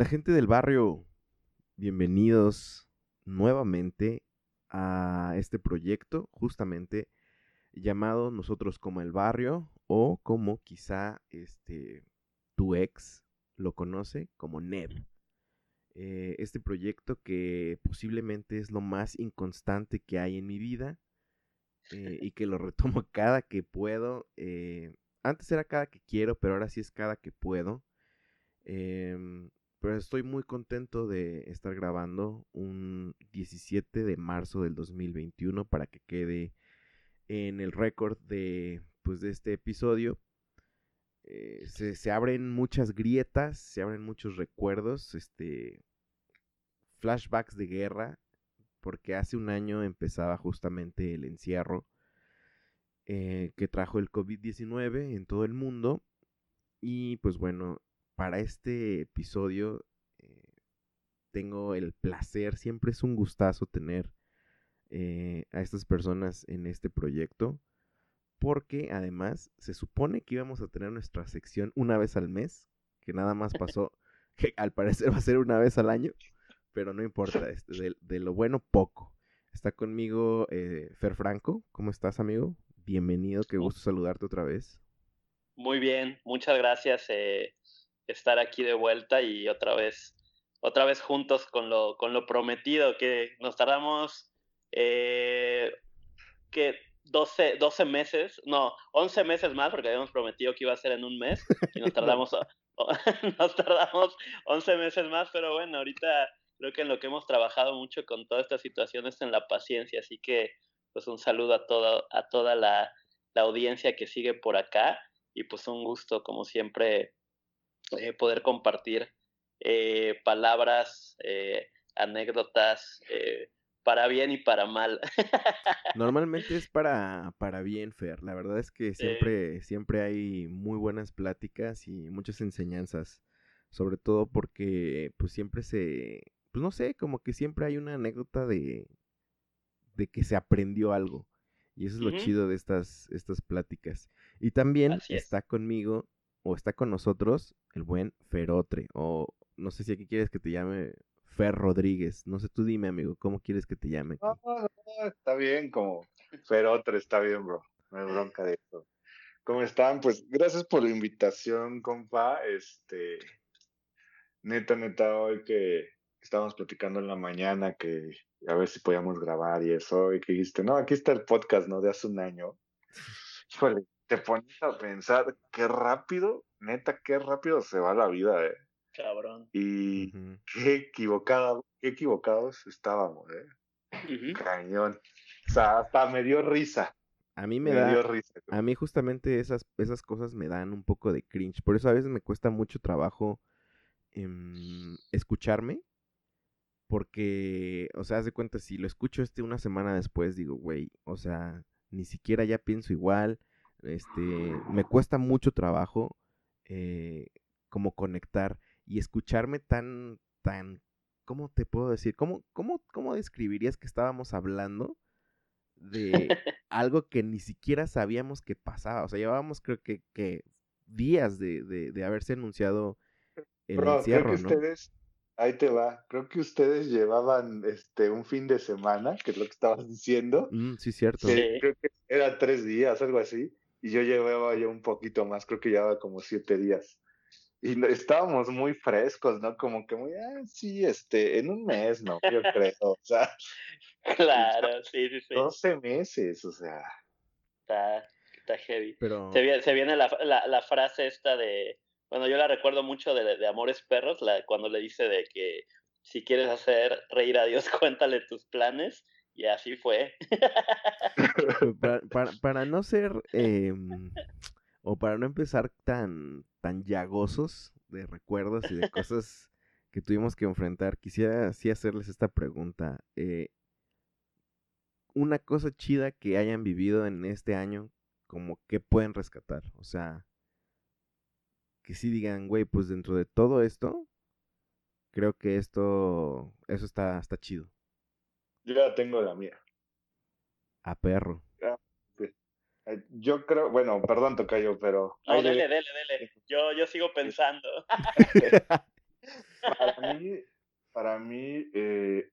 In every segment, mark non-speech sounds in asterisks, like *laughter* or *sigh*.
La gente del barrio, bienvenidos nuevamente a este proyecto, justamente llamado Nosotros como el barrio, o como quizá este tu ex lo conoce como Ned. Eh, este proyecto que posiblemente es lo más inconstante que hay en mi vida eh, y que lo retomo *laughs* cada que puedo. eh, antes era cada que quiero, pero ahora sí es cada que puedo. Em, pero estoy muy contento de estar grabando un 17 de marzo del 2021 para que quede en el récord de, pues, de este episodio. Eh, se, se abren muchas grietas, se abren muchos recuerdos, este, flashbacks de guerra, porque hace un año empezaba justamente el encierro eh, que trajo el COVID-19 en todo el mundo. Y pues bueno, para este episodio eh, tengo el placer, siempre es un gustazo tener eh, a estas personas en este proyecto, porque además se supone que íbamos a tener nuestra sección una vez al mes, que nada más *laughs* pasó, que al parecer va a ser una vez al año, pero no importa, *laughs* este, de, de lo bueno poco. Está conmigo eh, Fer Franco, ¿cómo estás amigo? Bienvenido, qué gusto saludarte otra vez. Muy bien, muchas gracias eh, estar aquí de vuelta y otra vez, otra vez juntos con lo, con lo prometido, que nos tardamos eh, que 12, 12 meses, no, 11 meses más, porque habíamos prometido que iba a ser en un mes, y nos *laughs* tardamos, *laughs* nos tardamos 11 meses más, pero bueno, ahorita creo que en lo que hemos trabajado mucho con toda esta situación es en la paciencia, así que pues un saludo a, todo, a toda la, la audiencia que sigue por acá y pues un gusto como siempre eh, poder compartir eh, palabras, eh, anécdotas, eh, para bien y para mal. *laughs* Normalmente es para, para bien, Fer. La verdad es que siempre, siempre hay muy buenas pláticas y muchas enseñanzas. Sobre todo porque pues siempre se, pues no sé, como que siempre hay una anécdota de, de que se aprendió algo. Y eso es lo chido de estas, estas pláticas. Y también es. está conmigo, o está con nosotros, el buen Ferotre. O no sé si aquí quieres que te llame Fer Rodríguez. No sé, tú dime, amigo, ¿cómo quieres que te llame? No, no, está bien, como Ferotre, está bien, bro. No hay bronca de eso. ¿Cómo están? Pues gracias por la invitación, compa. Este, neta, neta, hoy que estábamos platicando en la mañana que a ver si podíamos grabar y eso, y que dijiste, no, aquí está el podcast, ¿no? De hace un año. *laughs* Híjole, te pones a pensar qué rápido, neta, qué rápido se va la vida, ¿eh? Cabrón. Y qué equivocado, qué equivocados estábamos, ¿eh? Cañón. O sea, hasta me dio risa. A mí me Me, dio da, risa. a mí justamente esas, esas cosas me dan un poco de cringe. Por eso a veces me cuesta mucho trabajo em, escucharme. Porque, o sea, haz de cuenta, si lo escucho este una semana después, digo, güey, o sea, ni siquiera ya pienso igual. Este, me cuesta mucho trabajo eh, como conectar y escucharme tan, tan, ¿cómo te puedo decir? ¿Cómo, cómo, cómo describirías que estábamos hablando de *laughs* algo que ni siquiera sabíamos que pasaba? O sea, llevábamos creo que, que días de, de, de haberse anunciado el Bro, creo encierro, que ¿no? ustedes ahí te va. Creo que ustedes llevaban este un fin de semana, que es lo que estabas diciendo. Mm, sí, cierto. Creo que era tres días, algo así. Y yo llevaba ya un poquito más, creo que llevaba como siete días. Y estábamos muy frescos, ¿no? Como que muy, ah, sí, este, en un mes, ¿no? Yo creo, o sea. *laughs* Claro, *laughs* sí, sí, sí. 12 meses, o sea. Está, está heavy. Pero... Se viene, se viene la, la, la, frase esta de, bueno, yo la recuerdo mucho de, de Amores Perros, la, cuando le dice de que si quieres hacer reír a Dios, *laughs* cuéntale tus planes. Y así fue. *laughs* para, para, para, no ser, eh, o para no empezar tan, tan llagosos de recuerdos y de *laughs* cosas que tuvimos que enfrentar, quisiera así hacerles esta pregunta. Eh, una cosa chida que hayan vivido en este año, como que pueden rescatar. O sea, que sí digan, güey, pues dentro de todo esto, creo que esto, eso está, está chido. Yo ya tengo la mía. A perro. Yo creo, bueno, perdón, Tocayo, pero. No, dele, dele, dele. Yo, yo sigo pensando. *laughs* *laughs* para mí, para mí eh,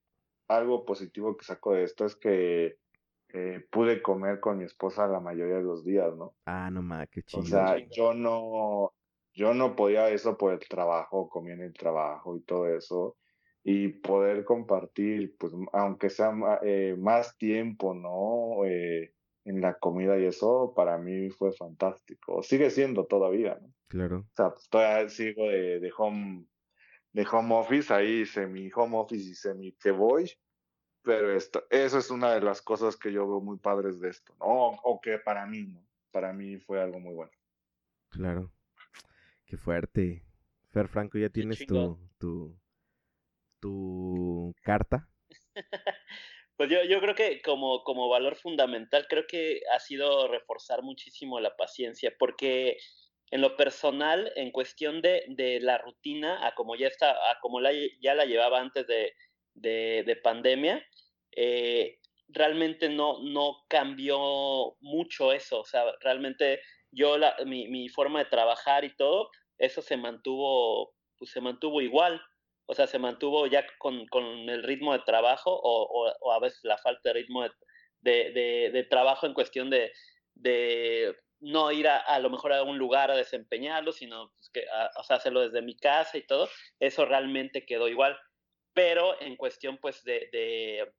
algo positivo que saco de esto es que eh, pude comer con mi esposa la mayoría de los días, ¿no? Ah, no mames, qué chido. O sea, yo no, yo no podía eso por el trabajo, comía en el trabajo y todo eso. Y poder compartir, pues, aunque sea eh, más tiempo, ¿no? Eh, en la comida y eso, para mí fue fantástico. Sigue siendo todavía, ¿no? Claro. O sea, pues, todavía sigo de, de home de home office, ahí semi home office y semi que voy, pero esto, eso es una de las cosas que yo veo muy padres de esto, ¿no? O, que para mí, ¿no? Para mí fue algo muy bueno. Claro. Qué fuerte. Fer Franco, ¿ya tienes tu, tu, tu carta? *laughs* Pues yo, yo creo que como, como valor fundamental, creo que ha sido reforzar muchísimo la paciencia, porque en lo personal, en cuestión de, de la rutina, a como ya está, a como la, ya la llevaba antes de, de, de pandemia, eh, realmente no, no cambió mucho eso. O sea, realmente yo, la, mi, mi forma de trabajar y todo, eso se mantuvo, pues se mantuvo igual. O sea, se mantuvo ya con, con el ritmo de trabajo o, o, a veces la falta de ritmo de, de, trabajo en cuestión de, no ir a, a, lo mejor a un lugar a desempeñarlo, sino pues que, a, o sea, hacerlo desde mi casa y todo, eso realmente quedó igual. Pero en cuestión, pues, de, de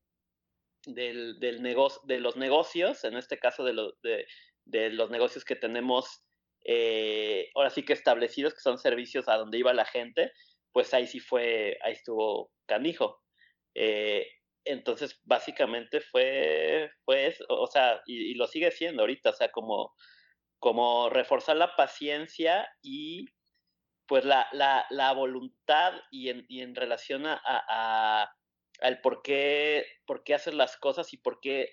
del, del negocio, de los negocios, en este caso de, lo, de los negocios que tenemos eh, ahora sí que establecidos, que son servicios a donde iba la gente, pues ahí sí fue, ahí estuvo canijo. Eh, entonces, básicamente fue, eso, o sea, y, lo sigue siendo ahorita, o sea, como, como reforzar la paciencia y pues la, la, voluntad y en, y en relación a, a, al por qué, por qué haces las cosas y por qué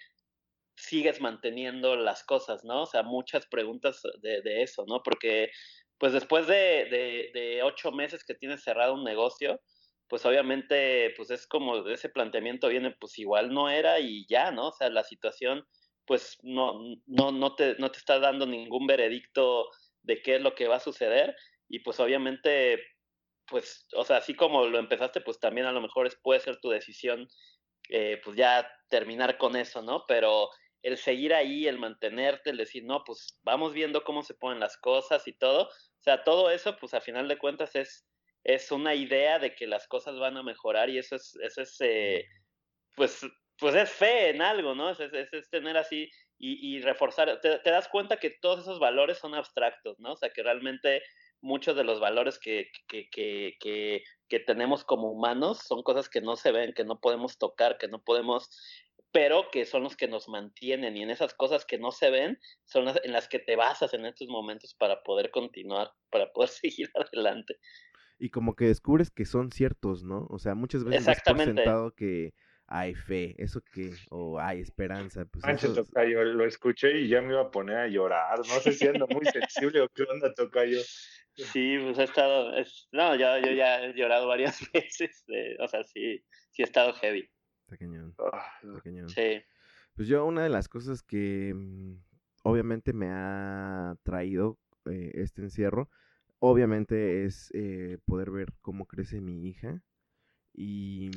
sigues manteniendo las cosas, ¿no? O sea, muchas preguntas de eso, ¿no? Porque pues después de, ocho meses que tienes cerrado un negocio, pues obviamente, pues es como ese planteamiento viene, pues igual no era y ya, ¿no? O sea, la situación pues no, no, no, te, no te está dando ningún veredicto de qué es lo que va a suceder y pues obviamente, pues, o sea, así como lo empezaste, pues también a lo mejor puede ser tu decisión, eh, pues ya terminar con eso, ¿no? Pero el seguir ahí, el mantenerte, el decir, no, pues vamos viendo cómo se ponen las cosas y todo, o sea, todo eso, pues a final de cuentas es, es una idea de que las cosas van a mejorar y eso es, eso es eh, pues pues es fe en algo, ¿no? Es, es, es tener así y, reforzar, te, das cuenta que todos esos valores son abstractos, ¿no? O sea, que realmente muchos de los valores que, que, que, que tenemos como humanos son cosas que no se ven, que no podemos tocar, que no podemos, pero que son los que nos mantienen y en esas cosas que no se ven son las en las que te basas en estos momentos para poder continuar, para poder *laughs* seguir adelante. Y como que descubres que son ciertos, ¿no? O sea, muchas veces es por sentado que hay fe, eso que, o hay esperanza. Pues Manche, eso... Tocayo, lo escuché y ya me iba a poner a llorar, no sé si ando muy sensible o qué onda, Tocayo. Sí, pues he estado, es, no, yo, yo ya he llorado varias *laughs* veces, eh, o sea, sí, sí he estado heavy. Está cañón, ah, está cañón. Sí. Pues yo una de las cosas que mm, obviamente me ha traído eh, este encierro, obviamente es eh, poder ver cómo crece mi hija Y,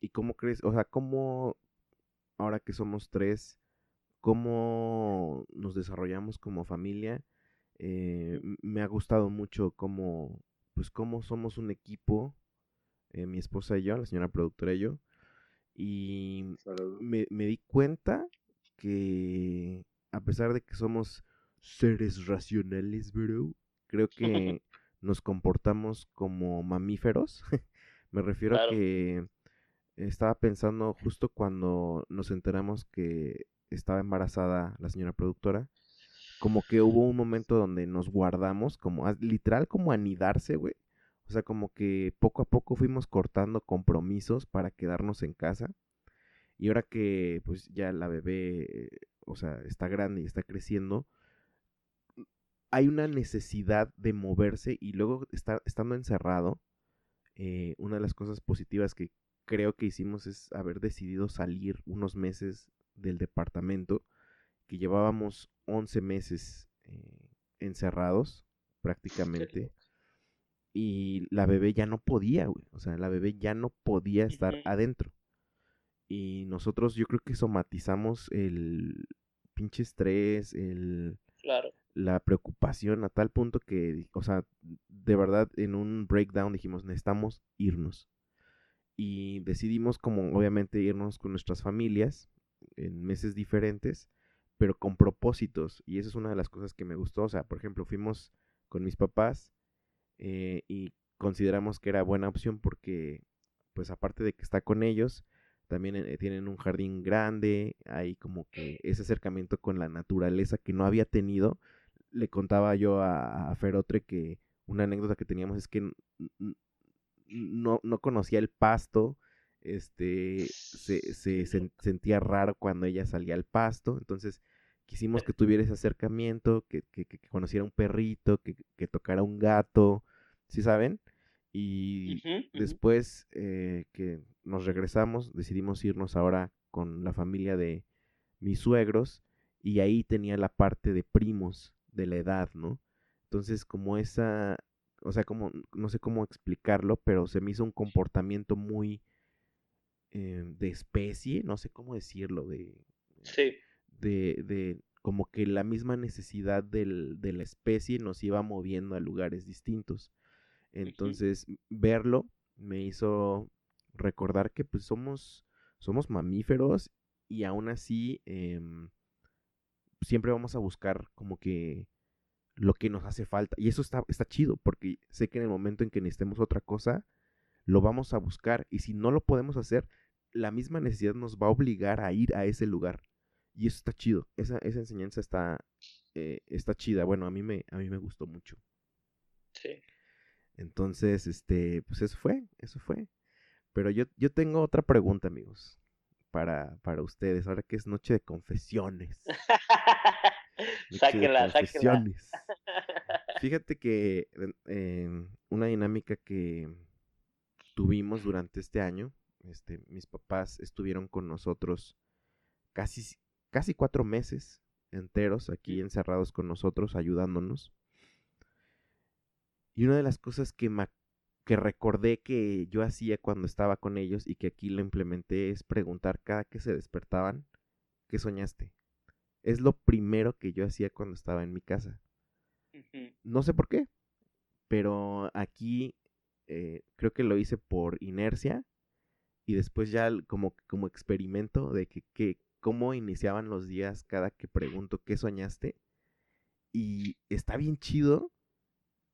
y cómo crees, o sea, cómo, ahora que somos tres, cómo nos desarrollamos como familia. Eh, me ha gustado mucho cómo, pues cómo somos un equipo, mi esposa y yo, la señora productora y yo, y me, me, di cuenta que a pesar de que somos seres racionales, bro, creo que *laughs* nos comportamos como mamíferos. *laughs* me refiero a que estaba pensando justo cuando nos enteramos que estaba embarazada la señora productora, como que hubo un momento donde nos guardamos, como literal como anidarse, güey. O sea, como que poco a poco fuimos cortando compromisos para quedarnos en casa. Y ahora que pues ya la bebé, o sea, está grande y está creciendo, hay una necesidad de moverse y luego estar, estando encerrado, eh, una de las cosas positivas que creo que hicimos es haber decidido salir unos meses del departamento, que llevábamos 11 meses eh, encerrados prácticamente. Y la bebé ya no podía, güey. O sea, la bebé ya no podía estar adentro. Y nosotros yo creo que somatizamos el pinche estrés, el... La preocupación a tal punto que, o sea, de verdad en un breakdown dijimos, necesitamos irnos. Y decidimos como obviamente irnos con nuestras familias en meses diferentes, pero con propósitos. Y esa es una de las cosas que me gustó. O sea, por ejemplo, fuimos con mis papás eh, y consideramos que era buena opción porque, pues aparte de que está con ellos, también eh, tienen un jardín grande, hay como que ese acercamiento con la naturaleza que no había tenido. Le contaba yo a, a Ferotre que una anécdota que teníamos es que no, no conocía el pasto, este, se, se sentía raro cuando ella salía al pasto, entonces quisimos que tuviera ese acercamiento, que, que, que conociera un perrito, que, que, tocara un gato, ¿sí saben? Y después eh, que nos regresamos, decidimos irnos ahora con la familia de mis suegros y ahí tenía la parte de primos de la edad, ¿no? Entonces como esa, o sea, como, no sé cómo explicarlo, pero se me hizo un comportamiento muy eh, de especie, no sé cómo decirlo, de... Sí. De, de como que la misma necesidad del, de la especie nos iba moviendo a lugares distintos. Entonces, verlo me hizo recordar que pues somos, somos mamíferos y aún así em, siempre vamos a buscar como que lo que nos hace falta. Y eso está, está chido, porque sé que en el momento en que necesitemos otra cosa, lo vamos a buscar. Y si no lo podemos hacer, la misma necesidad nos va a obligar a ir a ese lugar. Y eso está chido. Esa, esa enseñanza está, eh, está chida. Bueno, a mí, me, a mí me gustó mucho. Sí. Entonces, este, pues eso fue, eso fue. Pero yo, yo tengo otra pregunta, amigos, para, para ustedes, ahora que es noche de confesiones. *laughs* sáquela, confesiones. Fíjate que una dinámica que tuvimos durante este año, este, mis papás estuvieron con nosotros casi, casi cuatro meses enteros aquí encerrados con nosotros, ayudándonos. Y una de las cosas que, que recordé que yo hacía cuando estaba con ellos y que aquí lo implementé es preguntar cada que se despertaban, ¿qué soñaste? Es lo primero que yo hacía cuando estaba en mi casa. No sé por qué, pero aquí eh, creo que lo hice por inercia y después ya como, como experimento de que, que, cómo iniciaban los días cada que pregunto qué soñaste. Y está bien chido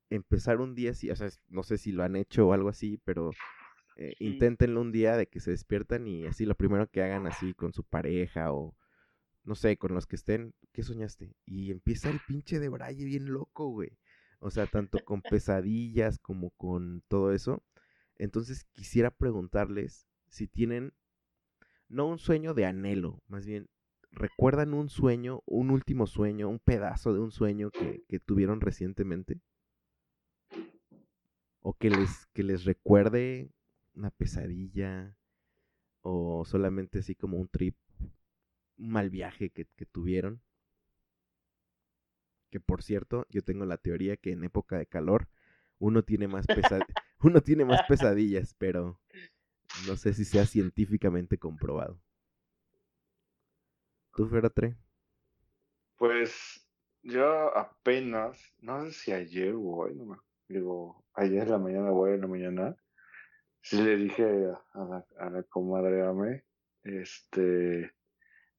empezar un día así, o sea, no sé si lo han hecho o algo así, pero eh, inténtenlo un día de que se despiertan y así lo primero que hagan así con su pareja o no sé, con los que estén, ¿qué soñaste? Y empieza el pinche de Braille bien loco, güey. O sea, tanto con *laughs* pesadillas como con todo eso. Entonces quisiera preguntarles si tienen, no un sueño de anhelo, más bien, ¿recuerdan un sueño, un último sueño, un pedazo de un sueño que, que tuvieron recientemente? O que les, que les recuerde una pesadilla o solamente así como un trip un mal viaje que, tuvieron. Que por cierto, yo tengo la teoría que en época de calor uno tiene más *laughs* *laughs* uno tiene más pesadillas, pero no sé si sea científicamente comprobado. ¿Tú, Feratre? Pues yo apenas, no sé si ayer o hoy, no me digo, ayer en la mañana o hoy en la mañana, sí le dije a la, a la comadre Ame, este,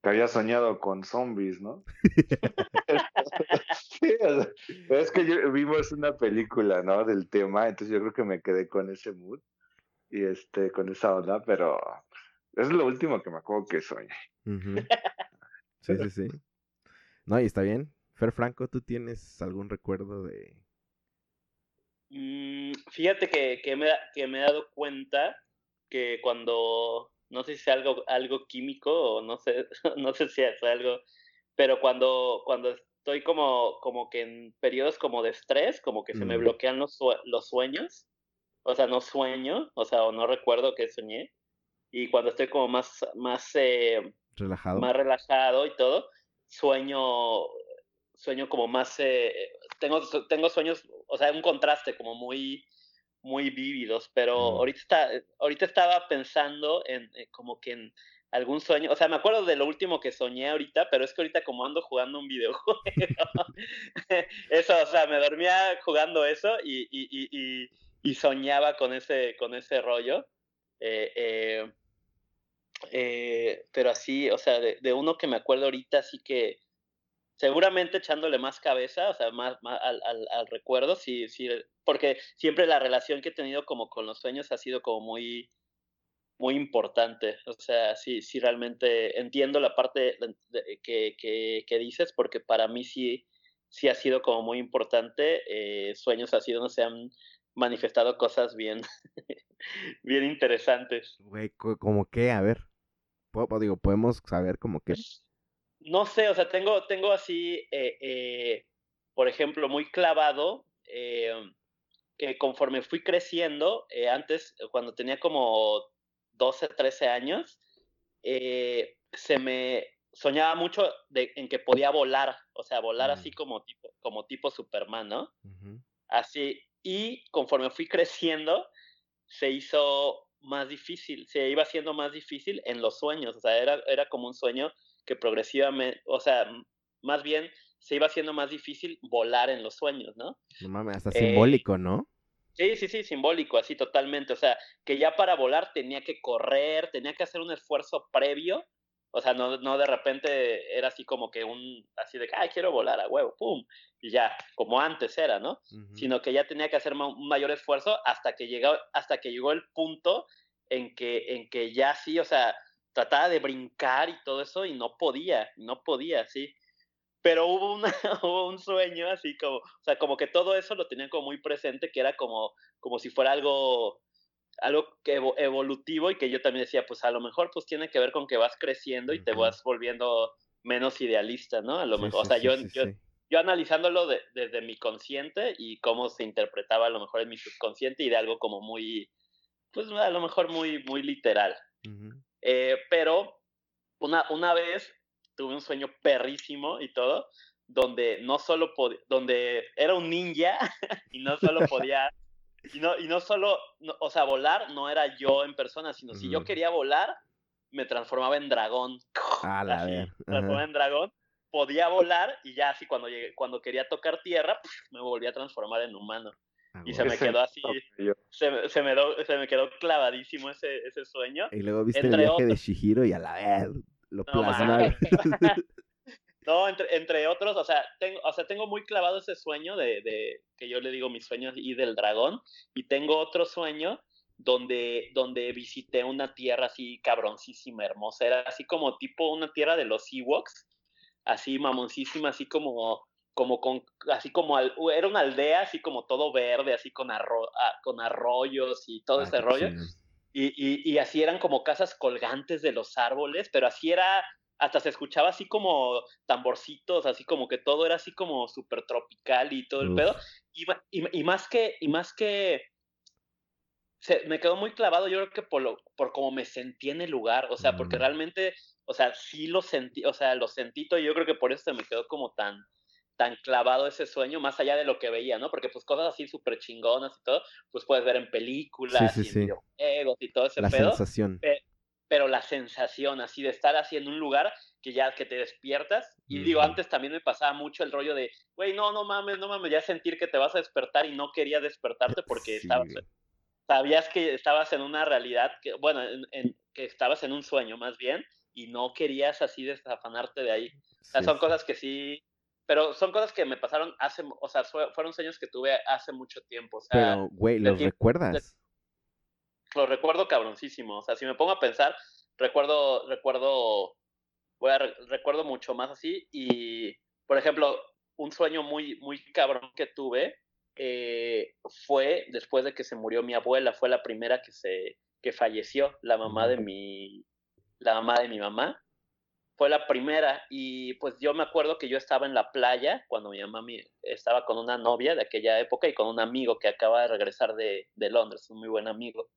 que había soñado con zombies, ¿no? *laughs* sí, es que vimos una película, ¿no? Del tema, entonces yo creo que me quedé con ese mood y este, con esa onda, pero es lo último que me acuerdo que soñé. *laughs* Sí, sí, sí. No, y está bien. Fer Franco, ¿tú tienes algún recuerdo de...? Mm, fíjate que, que, me, que me he dado cuenta que cuando, no sé si es algo, algo químico o no sé, *laughs* no sé si es algo, pero cuando, cuando estoy como, como que en periodos como de estrés, como que se me mm. bloquean los, los sueños, o sea, no sueño, o sea, o no recuerdo que soñé, y cuando estoy como más, más, eh, relajado. más relajado y todo, sueño, sueño como más, eh, tengo, tengo sueños, o sea, un contraste como muy, muy vívidos, pero mm. ahorita, está, ahorita estaba pensando en eh, como que en algún sueño, o sea, me acuerdo de lo último que soñé ahorita, pero es que ahorita como ando jugando un videojuego, *laughs* eso, o sea, me dormía jugando eso y, y, y, y soñaba con ese, con ese rollo. Eh, eh, eh, pero así, o sea, de, uno que me acuerdo ahorita, así que seguramente echándole más cabeza, o sea, más, al, al, recuerdo, sí, sí, porque siempre la relación que he tenido como con los sueños ha sido como muy, muy importante. O sea, sí, sí realmente entiendo la parte que, que, que, dices, porque para mí sí, sí ha sido como muy importante. Eh, sueños así donde se han manifestado cosas bien, *laughs* bien interesantes. Güey, ¿como qué? A ver. Digo, podemos saber como que... No sé, o sea, tengo, tengo así, eh, eh, por ejemplo, muy clavado, eh, que conforme fui creciendo, antes, cuando tenía como 12, 13 años, se me soñaba mucho de, en que podía volar, o sea, volar así mm. como tipo, como tipo Superman, ¿no? Así, y conforme fui creciendo, se hizo más difícil, se iba haciendo más difícil en los sueños, o sea, era, era como un sueño que progresivamente, o sea, más bien se iba haciendo más difícil volar en los sueños, ¿no? No mames, hasta simbólico, ¿no? Sí, sí, sí, simbólico, así totalmente, o sea, que ya para volar tenía que correr, tenía que hacer un esfuerzo previo o sea, no, no de repente era así como que un, así de, ay, quiero volar a huevo, pum, y ya, como antes era, ¿no? Sino que ya tenía que hacer un mayor esfuerzo hasta que llegó, hasta que llegó el punto en que, en que ya sí, o sea, trataba de brincar y todo eso y no podía, no podía, sí. Pero hubo, una, *laughs* hubo un sueño así como, o sea, como que todo eso lo tenían como muy presente, que era como, como si fuera algo algo evolutivo y que yo también decía, pues a lo mejor pues tiene que ver con que vas creciendo y te vas volviendo menos idealista, ¿no? A lo mejor, o sea, yo, yo, yo, analizándolo desde mi consciente y cómo se interpretaba a lo mejor en mi subconsciente y de algo como muy, pues a lo mejor muy, muy literal. Eh, pero una, una vez tuve un sueño perrísimo y todo, donde no solo podía, donde era un ninja *laughs* y no solo *laughs* podía y no, y no solo, o sea, volar no era yo en persona, sino si yo quería volar, me transformaba en dragón. *laughs* Ah, la Me transformaba en dragón, podía volar y ya así cuando llegué, cuando quería tocar tierra, me volvía a transformar en humano. Ah, y se me quedó así, se, se, me, se me quedó clavadísimo ese, ese sueño. Y luego viste el viaje de Shihiro y a la vez lo plasmaron. *laughs* No, entre, entre otros, o sea, tengo, o sea, tengo muy clavado ese sueño de, de, que yo le digo mis sueños y del dragón, y tengo otro sueño donde, donde visité una tierra así cabroncísima, hermosa, era así como tipo una tierra de los Ewoks, así mamoncísima, así como, como con, así como, era una aldea así como todo verde, así con, arro, ah, con arroyos y todo ah, ese rollo. Y, y, y, así eran como casas colgantes de los árboles, pero así era hasta se escuchaba así como tamborcitos, así como que todo era así como súper tropical y todo el pedo. Y, y, más que, y más que, se, me quedó muy clavado, yo creo que por, lo, por cómo me sentí en el lugar, o sea, porque mm. realmente, o sea, sí lo sentí, o sea, lo sentí todo y yo creo que por eso se me quedó como tan, tan clavado ese sueño, más allá de lo que veía, ¿no? Porque pues cosas así súper chingonas y todo, pues puedes ver en películas y en videojuegos y todo ese la sensación. pero la sensación así de estar así en un lugar que ya que te despiertas. Y digo, antes también me pasaba mucho el rollo de, güey, no, no mames, no mames, ya sentir que te vas a despertar y no quería despertarte porque estabas, sabías que estabas en una realidad, que, bueno, en, que estabas en un sueño más bien y no querías así desafanarte de ahí. O sea, son cosas que sí, pero son cosas que me pasaron hace, o sea, fueron sueños que tuve hace mucho tiempo. O sea, pero, güey, ¿los recuerdas? Los recuerdo cabroncísimo. O sea, si me pongo a pensar, recuerdo, recuerdo, voy a, recuerdo mucho más así. Y, por ejemplo, un sueño muy, muy cabrón que tuve eh, fue después de que se murió mi abuela. Fue la primera que se, que falleció, la mamá de mi, la mamá de mi mamá fue la primera y pues yo me acuerdo que yo estaba en la playa cuando mi mamá estaba con una novia de aquella época y con un amigo que acaba de regresar de, Londres, un muy buen amigo.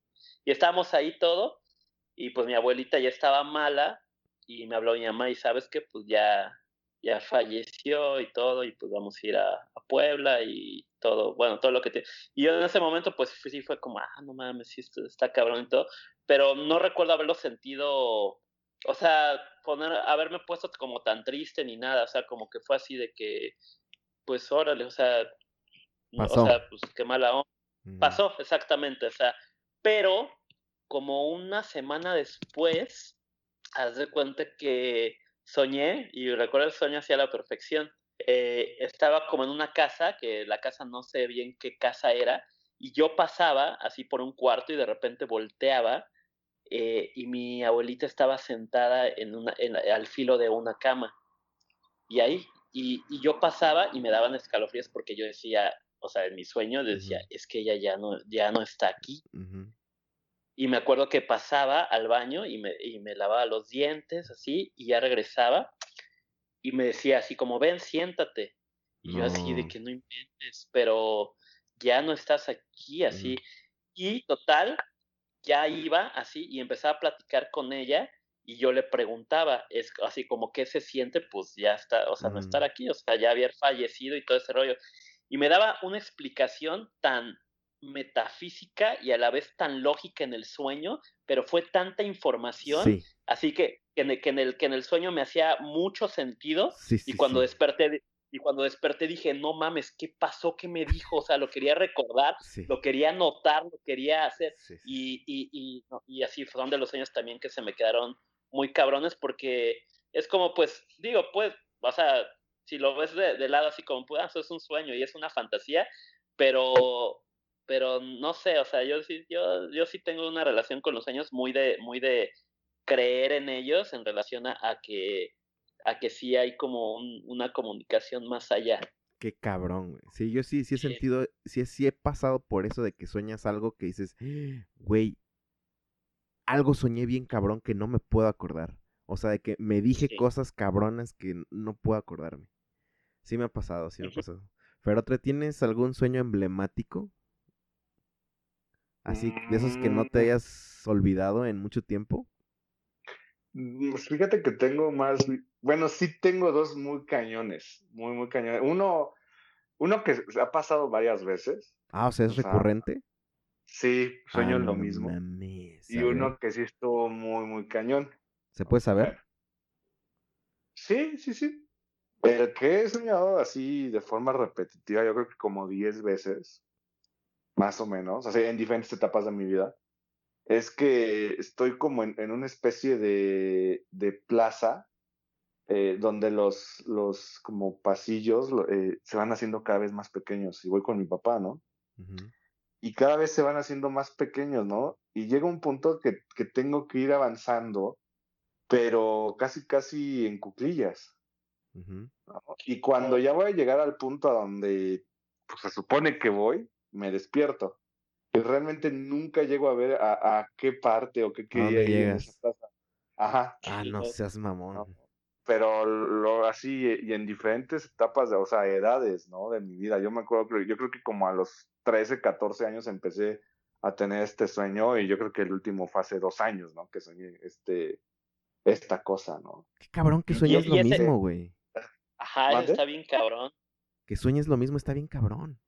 Y estábamos ahí todo y pues mi abuelita ya estaba mala y me habló mi mamá y sabes que pues ya, ya falleció y todo y pues vamos a ir a, Puebla y todo, bueno, todo lo que te... Y yo en ese momento pues sí fue como, ah, no mames, sí, esto está cabrón y todo, pero no recuerdo haberlo sentido o sea, poner, haberme puesto como tan triste ni nada, o sea, como que fue así de que, pues órale, o sea, Pasó. o sea, pues qué mala onda. Pasó, exactamente, o sea, pero como una semana después, haz de cuenta que soñé, y recuerdo el sueño hacia la perfección, eh, estaba como en una casa, que la casa no sé bien qué casa era, y yo pasaba así por un cuarto y de repente volteaba eh, y mi abuelita estaba sentada en una, al filo de una cama. Y ahí, y, yo pasaba y me daban escalofríos porque yo decía, o sea, en mi sueño decía, es que ella ya no, ya no está aquí. Y me acuerdo que pasaba al baño y me, y me lavaba los dientes, así, y ya regresaba y me decía así como, ven, siéntate. Y yo así de que no inventes, pero ya no estás aquí, así. Y total, ya iba así y empezaba a platicar con ella y yo le preguntaba, es así como, ¿qué se siente? Pues ya está, o sea, no estar aquí, o sea, ya haber fallecido y todo ese rollo. Y me daba una explicación tan metafísica y a la vez tan lógica en el sueño, pero fue tanta información, así que, que, en el, que, en el, que en el sueño me hacía mucho sentido y cuando desperté y cuando desperté dije, no mames, ¿qué pasó? ¿Qué me dijo? O sea, lo quería recordar, lo quería notar, lo quería hacer. Y, y, y, y, así fueron de los sueños también que se me quedaron muy cabrones porque es como, pues, digo, pues, o sea, si lo ves de, lado así como, pues, eso es un sueño y es una fantasía, pero, pero no sé, o sea, yo sí, yo, yo sí tengo una relación con los sueños muy de, muy de creer en ellos en relación a que a que sí hay como una comunicación más allá. Qué cabrón, güey. Sí, yo sí, sí he sentido, sí, sí he pasado por eso de que sueñas algo que dices, güey, algo soñé bien cabrón que no me puedo acordar. O sea, de que me dije cosas cabronas que no puedo acordarme. Sí me ha pasado, sí me ha pasado. Pero otra, ¿tienes algún sueño emblemático? Así, de esos que no te mm. hayas olvidado en mucho tiempo. Mm, pues fíjate que tengo más, bueno, sí tengo dos muy cañones, muy, muy cañones. Uno, uno que ha pasado varias veces. Ah, o sea, es recurrente. Sí, sueño lo mismo. y uno que sí estuvo muy, muy cañón. ¿Se puede saber? Sí, sí, sí. El que he soñado así de forma repetitiva, yo creo que como 10 veces, más o menos, así en diferentes etapas de mi vida es que estoy como en, una especie de, de plaza eh, donde los, los como pasillos eh, se van haciendo cada vez más pequeños y voy con mi papá, ¿no? Y cada vez se van haciendo más pequeños, ¿no? Y llega un punto que, que tengo que ir avanzando, pero casi, casi en cuclillas. Y cuando ya voy a llegar al punto a donde pues, se supone que voy, me despierto realmente nunca llego a ver a, qué parte o qué quería Ajá. Ah, no seas mamón. Pero lo así y en diferentes etapas, de, o sea, edades, ¿no? De mi vida. Yo me acuerdo yo creo que como a los 13, 14 años empecé a tener este sueño y yo creo que el último fue hace dos años, ¿no? Que soñé este, esta cosa, ¿no? Qué cabrón que sueñas lo mismo, güey. Ajá, está bien cabrón. que sueñes lo mismo está bien cabrón.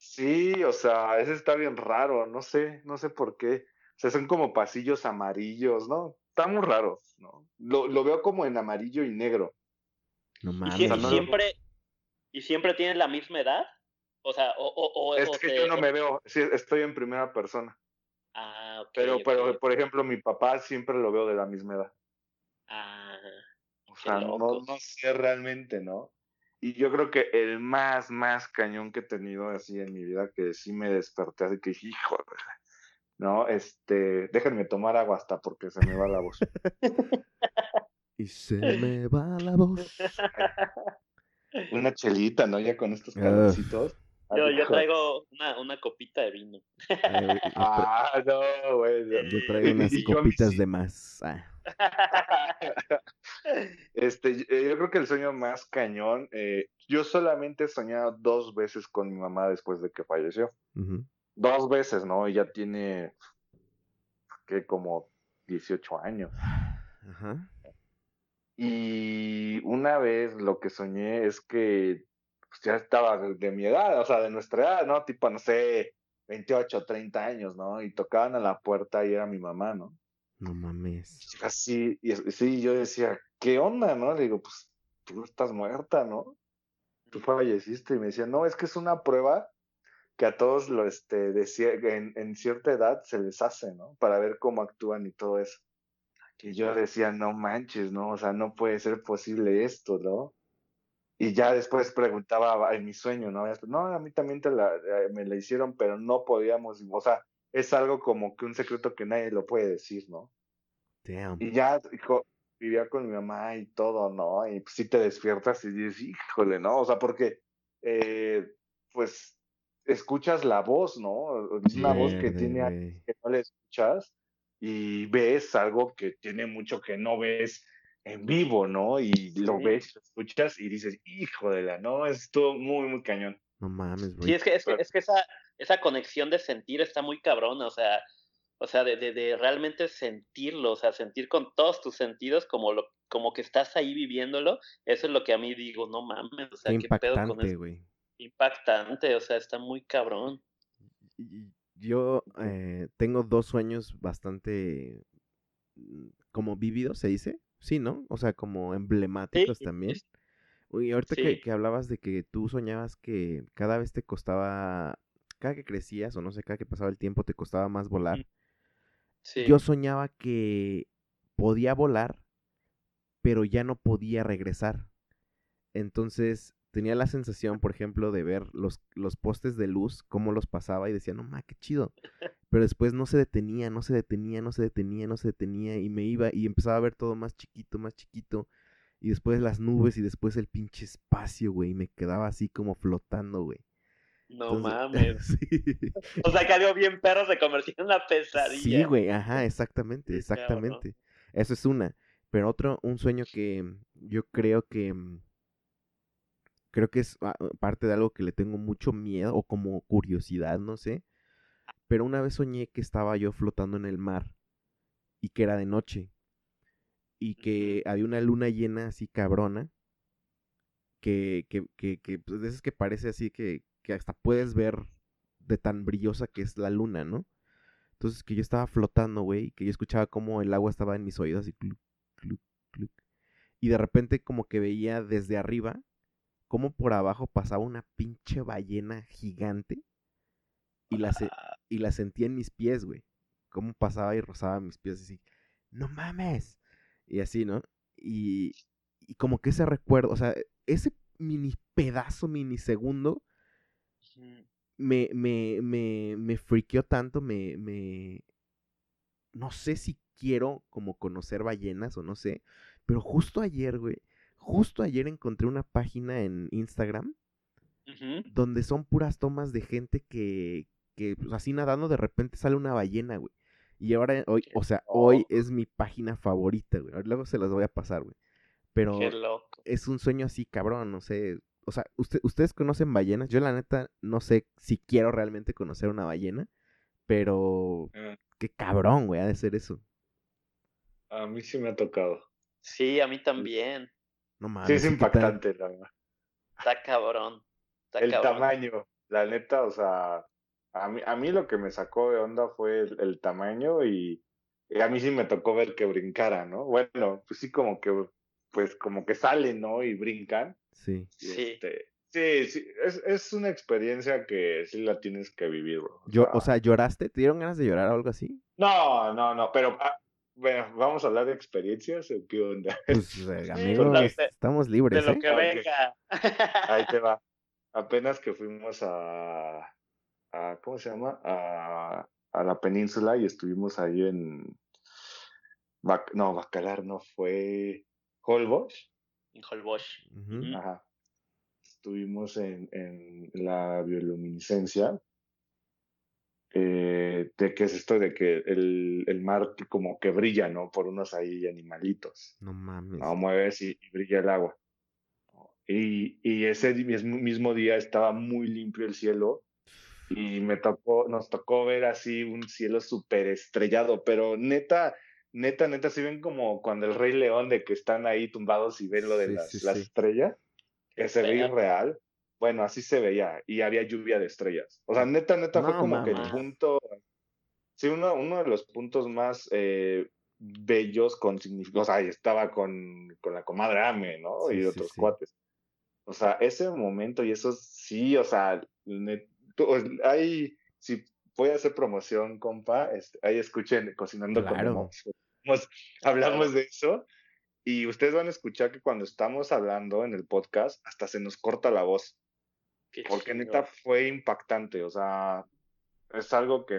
Sí, o sea, ese está bien raro, no sé, no sé por qué. O sea, son como pasillos amarillos, ¿no? Está muy raro, ¿no? Lo, lo veo como en amarillo y negro. No ¿Y, mames. y siempre, ¿Y siempre tienes la misma edad? O sea, o... o, o- Es o que te- yo no me veo, sí, estoy en primera persona. Ah, ok, Pero, pero, por ejemplo, mi papá siempre lo veo de la misma edad. Ah, O sea, no, no sé realmente, ¿no? Y yo creo que el más, más cañón que he tenido así en mi vida, que sí me desperté así que, hijo, ¿no? Este, déjenme tomar agua hasta porque se me va la voz. *laughs* Y se me va la voz. *laughs* Una chelita, ¿no? Ya con estos calorcitos. yo, yo traigo una, una copita de vino. *laughs* Ah, no, güey. yo traigo unas copitas de más. Ah, *laughs* Este, yo yo creo que el sueño más cañón, eh, yo solamente he soñado dos veces con mi mamá después de que falleció. Dos veces, ¿no? Ella tiene, que como 18 años. Y una vez lo que soñé es que pues, ya estaba de, de mi edad, o sea, de nuestra edad, ¿no? Tipo, no sé, 28, 30 años, ¿no? Y tocaban a la puerta y era mi mamá, ¿no? No mames. Así, y sí, yo decía, ¿qué onda, no? Le digo, pues tú estás muerta, ¿no? Tú falleciste. Y me decía, no, es que es una prueba que a todos lo, este, de cier- en, en cierta edad se les hace, ¿no? Para ver cómo actúan y todo eso. Y yo decía, no manches, ¿no? O sea, no puede ser posible esto, ¿no? Y ya después preguntaba en mi sueño, ¿no? No, a mí también te la, eh, me la hicieron, pero no podíamos, o sea, es algo como que un secreto que nadie lo puede decir, ¿no? Damn. Y ya, hijo, vivía con mi mamá y todo, ¿no? Y pues sí te despiertas y dices, híjole, ¿no? O sea, porque, eh, pues, escuchas la voz, ¿no? Es una voz que tiene algo que no le escuchas y ves algo que tiene mucho que no ves en vivo, ¿no? Y lo Sí. ves, lo escuchas y dices, la, ¿no? Es todo muy, muy cañón. No mames, Sí, güey. es que, es que, es que esa, esa conexión de sentir está muy cabrona, o sea, o sea, de, de, de realmente sentirlo, o sea, sentir con todos tus sentidos como lo, como que estás ahí viviéndolo, eso es lo que a mí digo, no mames, o sea, Qué qué pedo con impactante, eso. Impactante, o sea, está muy cabrón. Y- Yo eh, tengo dos sueños bastante mm, como vividos, se dice. Sí, ¿no? O sea, como emblemáticos Sí, también. Uy, ahorita que, que hablabas de que tú soñabas que cada vez te costaba, cada que crecías o no sé, cada que pasaba el tiempo te costaba más volar. Sí. Yo soñaba que podía volar, pero ya no podía regresar. Entonces tenía la sensación, por ejemplo, de ver los, los postes de luz, cómo los pasaba y decía, no ma, qué chido. *laughs* Pero después no se detenía, no se detenía, no se detenía, no se detenía y me iba y empezaba a ver todo más chiquito, más chiquito. Y después las nubes y después el pinche espacio, güey. Y me quedaba así como flotando, güey. No Entonces- mames. *laughs* sí. O sea, que algo bien perro se convirtió en una pesadilla. Sí, güey, ajá, exactamente, exactamente. Eso es una. Pero otro, un sueño que yo creo que mm, creo que es ah, parte de algo que le tengo mucho miedo o como curiosidad, no sé. Pero una vez soñé que estaba yo flotando en el mar y que era de noche y que había una luna llena así cabrona que, que, que, que pues, de esas que parece así que, que hasta puedes ver de tan brillosa que es la luna, ¿no? Entonces que yo estaba flotando, güey, y que yo escuchaba como el agua estaba en mis oídos así, cluc, cluc, cluc. Y de repente como que veía desde arriba como por abajo pasaba una pinche ballena gigante y la, se- y la sentía en mis pies, güey. Cómo pasaba y rozaba mis pies así, no mames. Y así, ¿no? Y, y como que ese recuerdo, o sea, ese mini pedazo, mini segundo. Me, me, me, me friqueó tanto, me, me... No sé si quiero como conocer ballenas o no sé, pero justo ayer, güey, justo ayer encontré una página en Instagram donde son puras tomas de gente que, que pues, así nadando de repente sale una ballena, güey. Y ahora, hoy, o sea, hoy es mi página favorita, güey. Luego se las voy a pasar, güey. Pero Qué loco. es un sueño así, cabrón, no sé. O sea, usted, ¿ustedes conocen ballenas? Yo la neta no sé si quiero realmente conocer una ballena, pero Ah, qué cabrón, güey, ha de ser eso. A mí sí me ha tocado. Sí, a mí también. No mames. Sí, es ¿y impactante, la verdad. Está cabrón. el tamaño, la neta, o sea, a mí, a mí lo que me sacó de onda fue el, tamaño y, a mí sí me tocó ver que brincara, ¿no? Bueno, pues sí como que, pues como que salen, ¿no? Y brincan. Sí. sí. Este, sí, sí, es, es, una experiencia que sí la tienes que vivir, bro. O, Yo, o sea, ¿lloraste? ¿Te dieron ganas de llorar o algo así? No, no, no, pero ah, bueno, vamos a hablar de experiencias o qué onda. Pues, *laughs* eh, amigos, estamos libres. De lo ¿eh? que venga. Ahí te *laughs* va. Apenas que fuimos a, ¿cómo se llama? A, a la península y estuvimos ahí en, no, Bacalar no fue Holbox. En Holbox. Ajá. Estuvimos en, en la bioluminiscencia. Eh, de qué es esto de que el, el, mar como que brilla, ¿no? Por unos ahí animalitos. No mames. No mueves y, y brilla el agua. Y, y, ese mismo día estaba muy limpio el cielo y me tocó, nos tocó ver así un cielo súper estrellado, pero neta, neta, neta, si ven como cuando el Rey León de que están ahí tumbados y ven lo de las, estrellas, que se ve irreal. Bueno, así se veía y había lluvia de estrellas. O sea, neta, neta fue como que el punto, sí, uno, uno de los puntos más eh, bellos con significado, o sea, estaba con, con la comadre Ame, ¿no? y otros cuates. O sea, ese momento y eso sí, o sea, ahí, si voy a hacer promoción, compa, este, ahí escuchen Cocinando con hablamos de eso. Y ustedes van a escuchar que cuando estamos hablando en el podcast hasta se nos corta la voz. porque neta fue impactante, o sea, es algo que,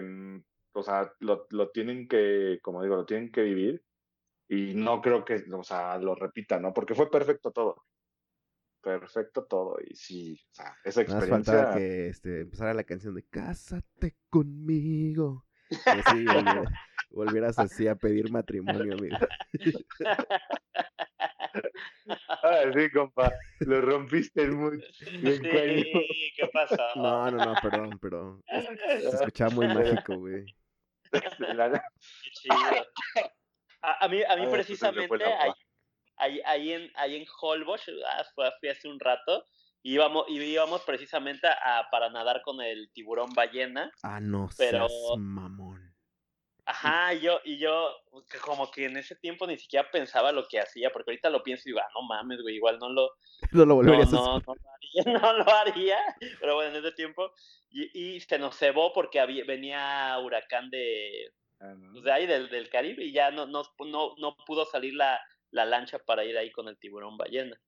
o sea, lo, lo tienen que, como digo, lo tienen que vivir. Y no creo que, o sea, lo repitan, ¿no? Porque fue perfecto todo perfecto todo. Y sí, o sea, esa experiencia. Más faltaba que este, empezara la canción de Cásate conmigo. Y así *laughs* volvieras así a pedir matrimonio, amigo. *laughs* Ah, sí, compa, lo rompiste muy Sí, ¿qué pasó? No, no, no, perdón, pero se escuchaba muy *laughs* mágico, güey. Qué chido. A, a mí, a mí pues, precisamente, ahí, ahí, en, ahí en Holbox, ah, fui hace un rato, íbamos, íbamos precisamente a, para nadar con el tiburón ballena. Ah, no pero... mamón. Ajá, y yo, y yo, como que en ese tiempo ni siquiera pensaba lo que hacía, porque ahorita lo pienso y digo, ah, no mames, güey, igual no lo... *laughs* No lo volverías no, no, lo haría, *laughs* no lo haría, pero bueno, en ese tiempo, y, y se nos cebó porque había, venía huracán de, ah, pues, de ahí, del, del Caribe, y ya no, no, no, no pudo salir la, la lancha para ir ahí con el tiburón ballena.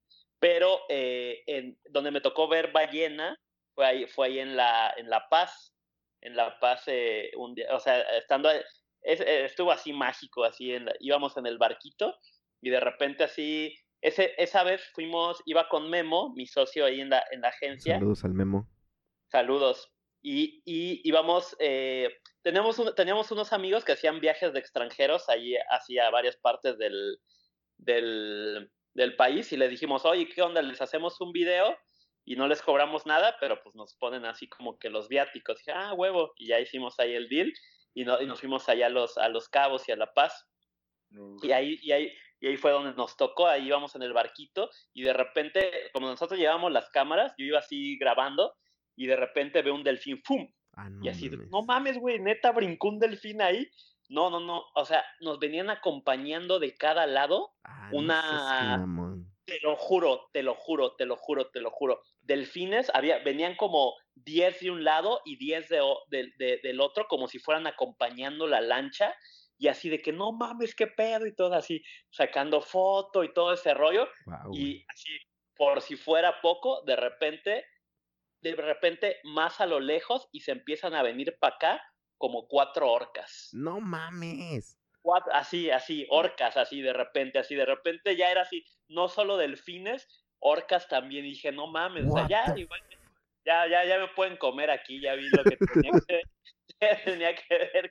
Pero eh, en, donde me tocó ver ballena fue ahí, fue ahí en, la, en La Paz. En La Paz, eh, un día, o sea, estando, eh, estuvo así mágico, así, en íbamos en el barquito y de repente así, ese, esa vez fuimos, iba con Memo, mi socio ahí en la, en la agencia. Saludos al Memo. Saludos. Y, y íbamos, tenemos teníamos unos amigos que hacían viajes de extranjeros ahí hacia varias partes del, del, del país y le dijimos, oye, ¿qué onda? Les hacemos un video y no les cobramos nada, pero pues nos ponen así como que los viáticos. Y, ah, huevo. Y ya hicimos ahí el deal y, no, y nos fuimos allá a los, a los Cabos y a La Paz. Y ahí, y ahí, y ahí fue donde nos tocó, ahí íbamos en el barquito y de repente, como nosotros llevábamos las cámaras, yo iba así grabando y de repente veo un delfín, ¡pum! Ah, y así, no mames, güey, neta brincó un delfín ahí no, no, no. O sea, nos venían acompañando de cada lado ah, una. te lo juro, te lo juro, te lo juro, te lo juro. Delfines, había, venían como 10 de un lado y 10 de, del otro, como si fueran acompañando la lancha. Y así de que no mames, qué pedo, y todo así, sacando foto y todo ese rollo. y así, por si fuera poco, de repente, de repente, más a lo lejos, y se empiezan a venir para acá como cuatro orcas. No mames. así, así, orcas, así de repente, así de repente ya era así, no solo delfines, orcas también. dije, no mames, o sea, ya, igual, ya, ya, ya me pueden comer aquí, ya vi lo que tenía que, *laughs* tenía que ver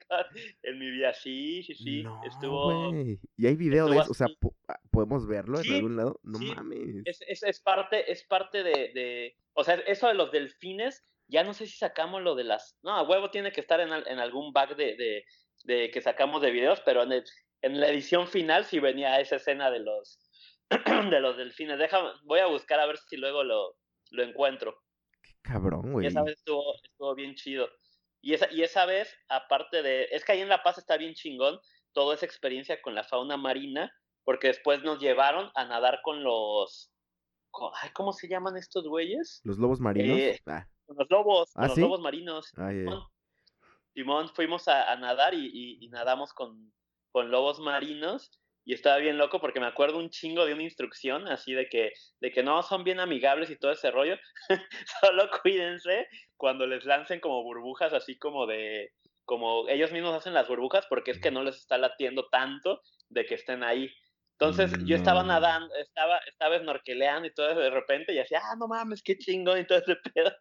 en mi vida. Sí, sí, sí. estuvo. Y hay video de eso, o sea, ah, ¿podemos verlo en algún lado? No mames. Es, es, es, parte, es parte de, de. O sea, eso de los delfines ya no sé si sacamos lo de las. No, a huevo tiene que estar en, en algún bug de, de, que sacamos de videos, pero en, en la edición final sí venía esa escena de los, *clears throat* de los delfines. Déjame, voy a buscar a ver si luego lo, lo encuentro. Cabrón, güey. Y esa vez estuvo, estuvo bien chido. Y esa, y esa vez, aparte de, es que ahí en La Paz está bien chingón toda esa experiencia con la fauna marina, porque después nos llevaron a nadar con los, ay, ¿cómo se llaman estos güeyes? Los lobos marinos. Eh, ah. Con los lobos, ¿Ah, con los sí? lobos marinos. Ya. Simón, Simón, fuimos a, a nadar y, y- y nadamos con, con lobos marinos y estaba bien loco porque me acuerdo un chingo de una instrucción así de que, de que no son bien amigables y todo ese rollo. *laughs* Solo cuídense cuando les lancen como burbujas así como de, como ellos mismos hacen las burbujas porque es que no les está latiendo tanto de que estén ahí. Entonces yo estaba No. nadando, estaba, estaba snorkeleando y todo eso de repente y decía, ah, no mames, qué chingón y todo ese *laughs* pedo.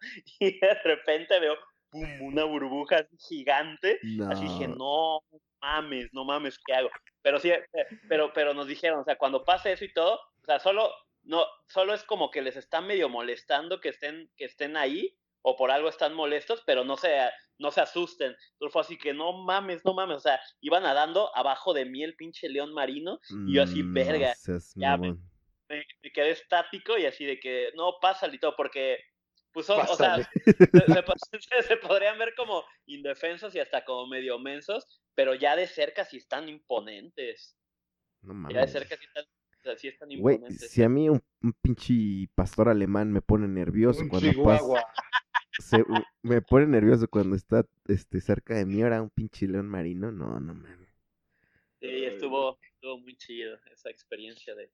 Y de repente veo, pum, una burbuja así gigante. Así dije, no mames, no mames, ¿qué hago? Pero sí, eh, pero, pero nos dijeron, o sea, cuando pase eso y todo, o sea, solo, no, solo es como que les está medio molestando que estén, que estén ahí, o por algo están molestos, pero no se, no se asusten. Entonces fue así que no mames, no mames, o sea, iba nadando abajo de mí el pinche león marino, y yo así, Mm, verga, No seas ya me- mamón. me, me quedé estático y así de que, no, pásale y todo, porque, pues, o, o sea, se, se *laughs* po- *laughs* se- se podrían ver como indefensos y hasta como medio mensos, pero ya de cerca sí están imponentes. No Ya de mames. cerca sí están, o sea, sí están imponentes. si a mí un, un pinche pastor alemán me pone nervioso Un cuando chihuahua. pasa, se- me pone nervioso cuando está este cerca de mí ahora un pinche león marino, no, no mames. Sí, estuvo, estuvo muy chido esa experiencia de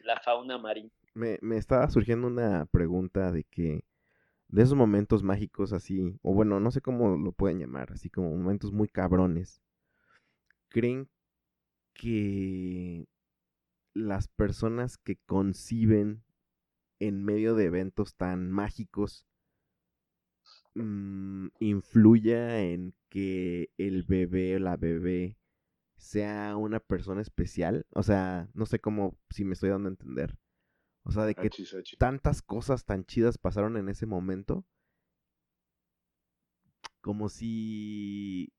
la fauna marina. Me, me estaba surgiendo una pregunta de que de esos momentos mágicos así, o bueno, no sé cómo lo pueden llamar, así como momentos muy cabrones, ¿creen que las personas que conciben en medio de eventos tan mágicos mm, influya en que el bebé o la bebé sea una persona especial? O sea, no sé cómo, si me estoy dando a entender. O sea, de que Achis, achis. tantas cosas tan chidas pasaron en ese momento. Como si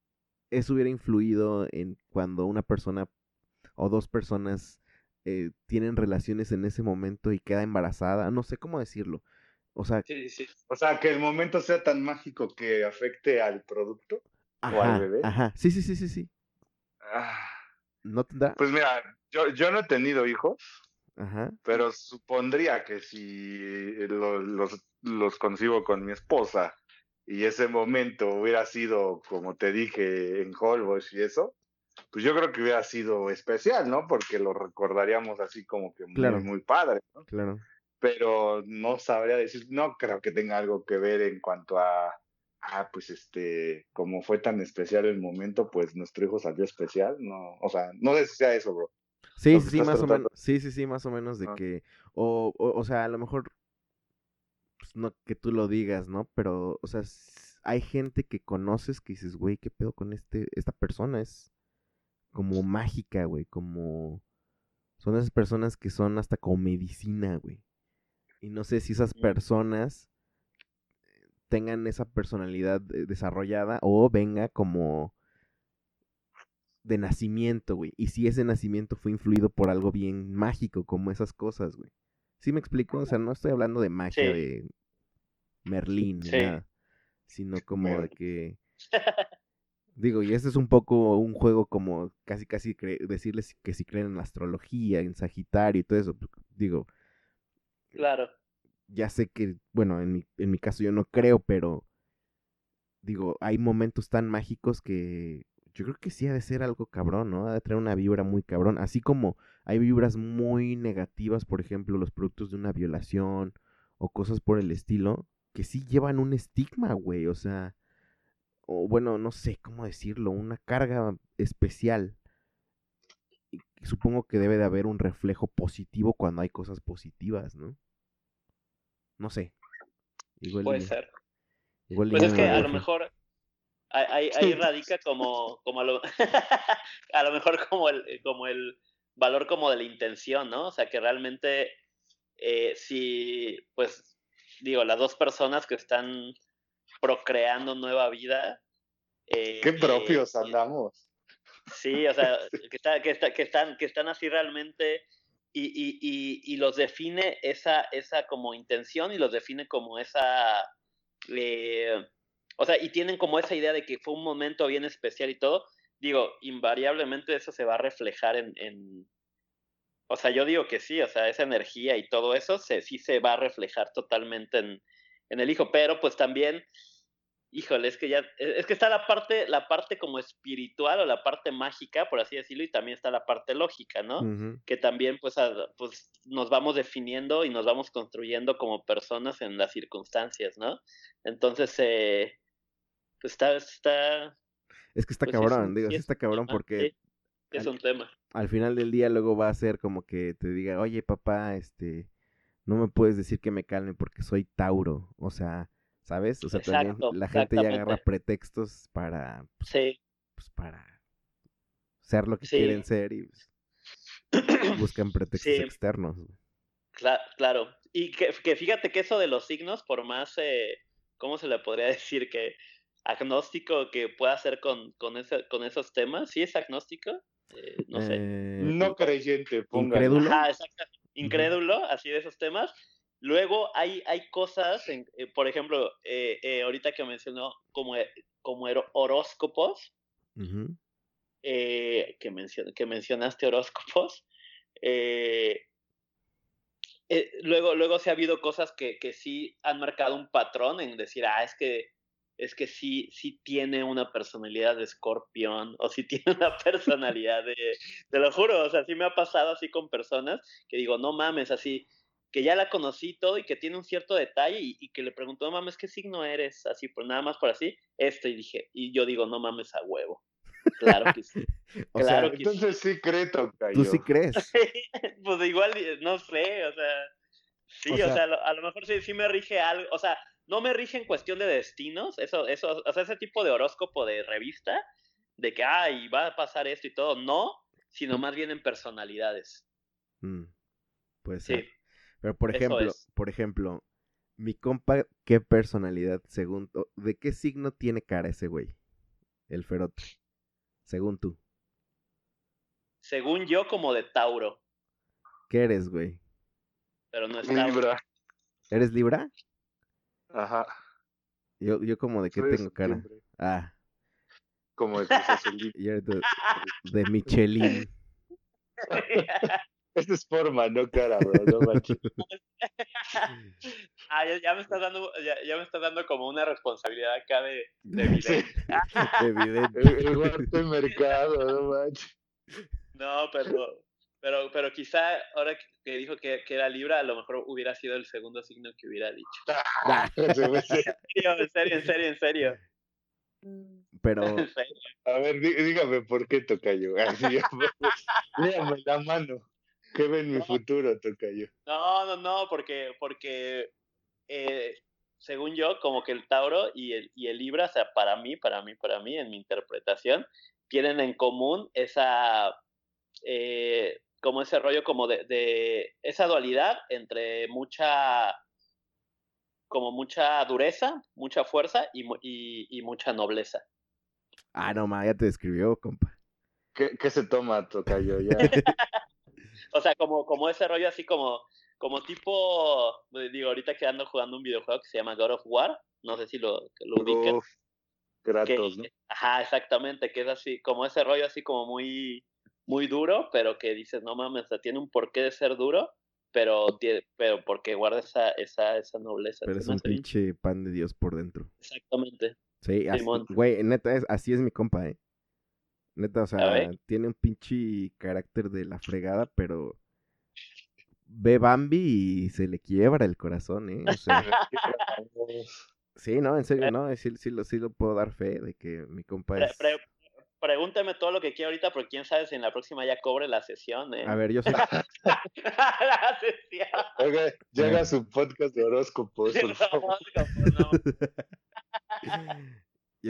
eso hubiera influido en cuando una persona o dos personas eh, tienen relaciones en ese momento y queda embarazada. No sé cómo decirlo. O sea, Sí, sí, sí. O sea, que el momento sea tan mágico que afecte al producto. al ajá, bebé? ajá. Sí, sí, sí, sí, sí. Ah, ¿No tendrá? pues mira, yo, yo no he tenido hijos, Ajá. pero supondría que si lo- los, los concibo con mi esposa y ese momento hubiera sido, como te dije, en Holbox y eso, pues yo creo que hubiera sido especial, ¿no? Porque lo recordaríamos así como que muy, Claro. muy padre, ¿no? Claro. Pero no sabría decir, no creo que tenga algo que ver en cuanto a, ah, pues este, como fue tan especial el momento, pues nuestro hijo salió especial, no, o sea, no sé si sea eso, bro. Sí, sí, sí, más o menos. Sí, sí, sí, más o menos de Ah. que. O, o, o sea, a lo mejor. Pues no que tú lo digas, ¿no? Pero, o sea, hay gente que conoces que dices, güey, ¿qué pedo con este, esta persona? Es como mágica, güey. Como. Son esas personas que son hasta como medicina, güey. Y no sé si esas personas tengan esa personalidad eh, desarrollada o venga como de nacimiento, güey. Y si ese nacimiento fue influido por algo bien mágico, como esas cosas, güey. ¿Sí me explico? O sea, no estoy hablando de magia Sí. de Merlín ni Sí. nada. Sino como de que. *laughs* Digo, y este es un poco un juego como casi casi decirles que si creen en la astrología, en Sagitario y todo eso. pues, Digo, Claro. ya sé que, bueno, en mi, en mi caso yo no creo, pero digo, hay momentos tan mágicos que yo creo que sí ha de ser algo cabrón, ¿no? Ha de traer una vibra muy cabrón. Así como hay vibras muy negativas, por ejemplo, los productos de una violación o cosas por el estilo, que sí llevan un estigma, güey, o sea, o bueno, no sé cómo decirlo, una carga especial. Supongo que debe de haber un reflejo positivo cuando hay cosas positivas, ¿no? No sé. Igual Puede y- ser. igual Pues es que a lo mejor ahí, ahí- *laughs* radica como, como a, lo, *laughs* a lo mejor como el, como el valor como de la intención, ¿no? O sea, que realmente eh, si, pues, digo, las dos personas que están procreando nueva vida. eh, Qué eh, propios andamos. Sí, o sea, *laughs* que, está- que, está- que están, que están así realmente y, los define esa, esa como intención y los define como esa, eh, o sea, y tienen como esa idea de que fue un momento bien especial y todo, digo, invariablemente eso se va a reflejar en, o sea, yo digo que sí, o sea, esa energía y todo eso se, sí se va a reflejar totalmente en, en el hijo, pero pues también híjole, es que ya, es que está la parte, la parte como espiritual o la parte mágica, por así decirlo, y también está la parte lógica, ¿no? Que también, pues, pues, nos vamos definiendo y nos vamos construyendo como personas en las circunstancias, ¿no? Entonces, eh, pues está, está... Es que está pues, cabrón, digo, sí está cabrón porque... es un tema. Al final del día luego va a ser como que te diga, oye papá, este, no me puedes decir que me calme porque soy Tauro, o sea, ¿sabes? O sea, también la gente ya agarra pretextos para, pues, sí. pues para ser lo que quieren ser y pues, *clears throat* buscan pretextos externos. claro, y que, fíjate que eso de los signos, por más, eh, ¿cómo se le podría *laughs* decir? Que agnóstico que pueda ser con, con, ese, con esos temas, ¿sí es agnóstico? Eh, no sé. Eh, no creyente, Incrédulo. Incrédulo, así de esos temas Luego hay, hay cosas, eh, por ejemplo, eh, eh, ahorita que mencionó como, como horóscopos, que, que mencionaste horóscopos, luego, luego se ha habido cosas que, que sí han marcado un patrón en decir, ah, es que es que sí, sí tiene una personalidad de escorpión o sí *laughs* tiene una personalidad de, te lo juro, o sea, sí me ha pasado así con personas que digo, no mames, así, que ya la conocí todo y que tiene un cierto detalle y, que le preguntó, no mames, ¿qué signo eres? Así, pues nada más por así, esto, y dije, y yo digo, no mames a huevo. Claro que sí. *laughs* claro que entonces sí, creo, ¿Tú *laughs* sí crees? pues igual, no sé, o sea, sí, o sea, a, lo, mejor sí, sí me rige algo, o sea, no me rige en cuestión de destinos, eso, eso, o sea, ese tipo de horóscopo de revista, de que, ay, va a pasar esto y todo, no, sino más bien en personalidades. Mm, pues sí. Pero por ejemplo, por ejemplo, mi compa, ¿qué personalidad, según, de qué signo tiene cara ese güey? El ferote. Según tú. Según yo, como de Tauro. ¿Qué eres, güey? Pero no es Libra. ¿Eres Libra? Ajá. Yo, yo como de qué tengo cara. Ah. Como de de, *laughs* de Michelin. *laughs* Esta es forma, no cara, bro, no manches. ah, ya, me estás dando, ya, me estás dando como una responsabilidad acá de, de *laughs* evidente. evidente. El, mercado, no manches. No, pero, pero, pero quizá ahora que dijo que, que, era Libra, a lo mejor hubiera sido el segundo signo que hubiera dicho. Ah, *laughs* en serio, en serio, en serio, en serio. Pero. *laughs* A ver, dígame por qué toca yo. Así, Léame la mano. ¿Qué ve en mi futuro, Tocayo? No, no, no, porque, porque eh, según yo, como que el Tauro y el, y el Libra, o sea, para mí, para mí, para mí, en mi interpretación, tienen en común esa, eh, como ese rollo como de, de, esa dualidad entre mucha, como mucha dureza, mucha fuerza y, y, y mucha nobleza. Ah, no, ma, ya te describió, compa. ¿Qué, qué se toma, Tocayo? Ya. *laughs* o sea, como, como ese rollo así como, como tipo, digo, ahorita que ando jugando un videojuego que se llama God of War, no sé si lo, lo ubican. Kratos, ¿no? Ajá, exactamente, que es así, como ese rollo así como muy, muy duro, pero que dices, no mames, o sea, tiene un porqué de ser duro, pero, pero porque guarda esa, esa, esa nobleza. Pero es un pinche pan de Dios por dentro. Exactamente. Sí, güey, neta, es, así es mi compa, ¿eh? Neta, o sea, tiene un pinche carácter de la fregada, pero ve Bambi y se le quiebra el corazón, ¿eh? *laughs* sí, no, en serio, no, sí, sí, lo, sí lo puedo dar fe de que mi compa es... pregúntame todo lo que quiera ahorita, pero quién sabe si en la próxima ya cobre la sesión, ¿eh? A ver, yo *laughs* sé. la sesión. Oiga, llega *laughs* su podcast de horóscopos, por favor. no.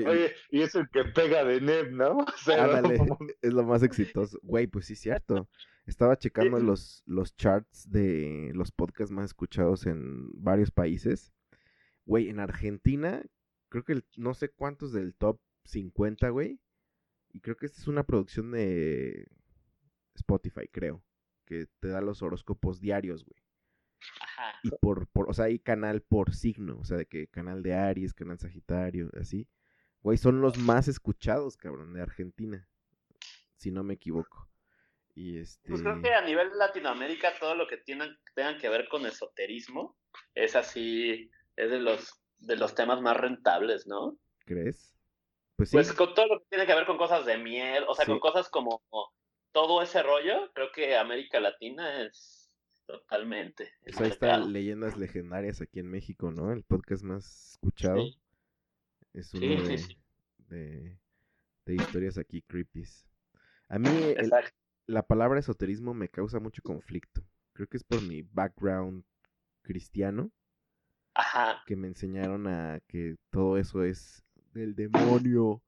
Oye, y es el que pega de Neb, ¿no? *laughs* es lo más exitoso. Güey, pues sí, cierto. Estaba checando los, los charts de los podcasts más escuchados en varios países. Güey, en Argentina, creo que no sé cuántos del top 50, güey. Y creo que esta es una producción de Spotify, creo. Que te da los horóscopos diarios, güey. Ajá. Y por, por, o sea, hay canal por signo, o sea, de que canal de Aries, canal Sagitario, así. Güey, son los más escuchados, cabrón, de Argentina. Si no me equivoco. Y este. Pues creo que a nivel Latinoamérica todo lo que tengan, tengan que ver con esoterismo es así, es de los, de los temas más rentables, ¿no? ¿Crees? Pues sí. Pues con todo lo que tiene que ver con cosas de miel, o sea, Sí. con cosas como todo ese rollo, creo que América Latina es totalmente. Pues ahí está. Leyendas Legendarias aquí en México, ¿no? El podcast más escuchado. Sí. Es uno Sí, de, sí. de, de historias aquí creepies. A mí *laughs* el- la palabra esoterismo me causa mucho conflicto. Creo que es por mi background cristiano Ajá. que me enseñaron a que todo eso es del demonio.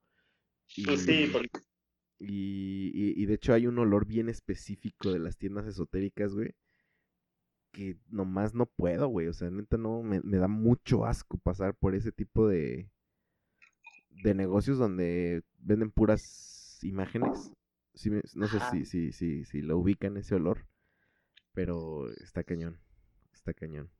Y, sí, porque y, y- y de hecho hay un olor bien específico de las tiendas esotéricas, güey. Que nomás no puedo, güey. O sea, neta no, me, me da mucho asco pasar por ese tipo de, de negocios donde venden puras imágenes. Sí no sé si, si, si, si lo ubican ese olor. Pero está cañón. Está cañón.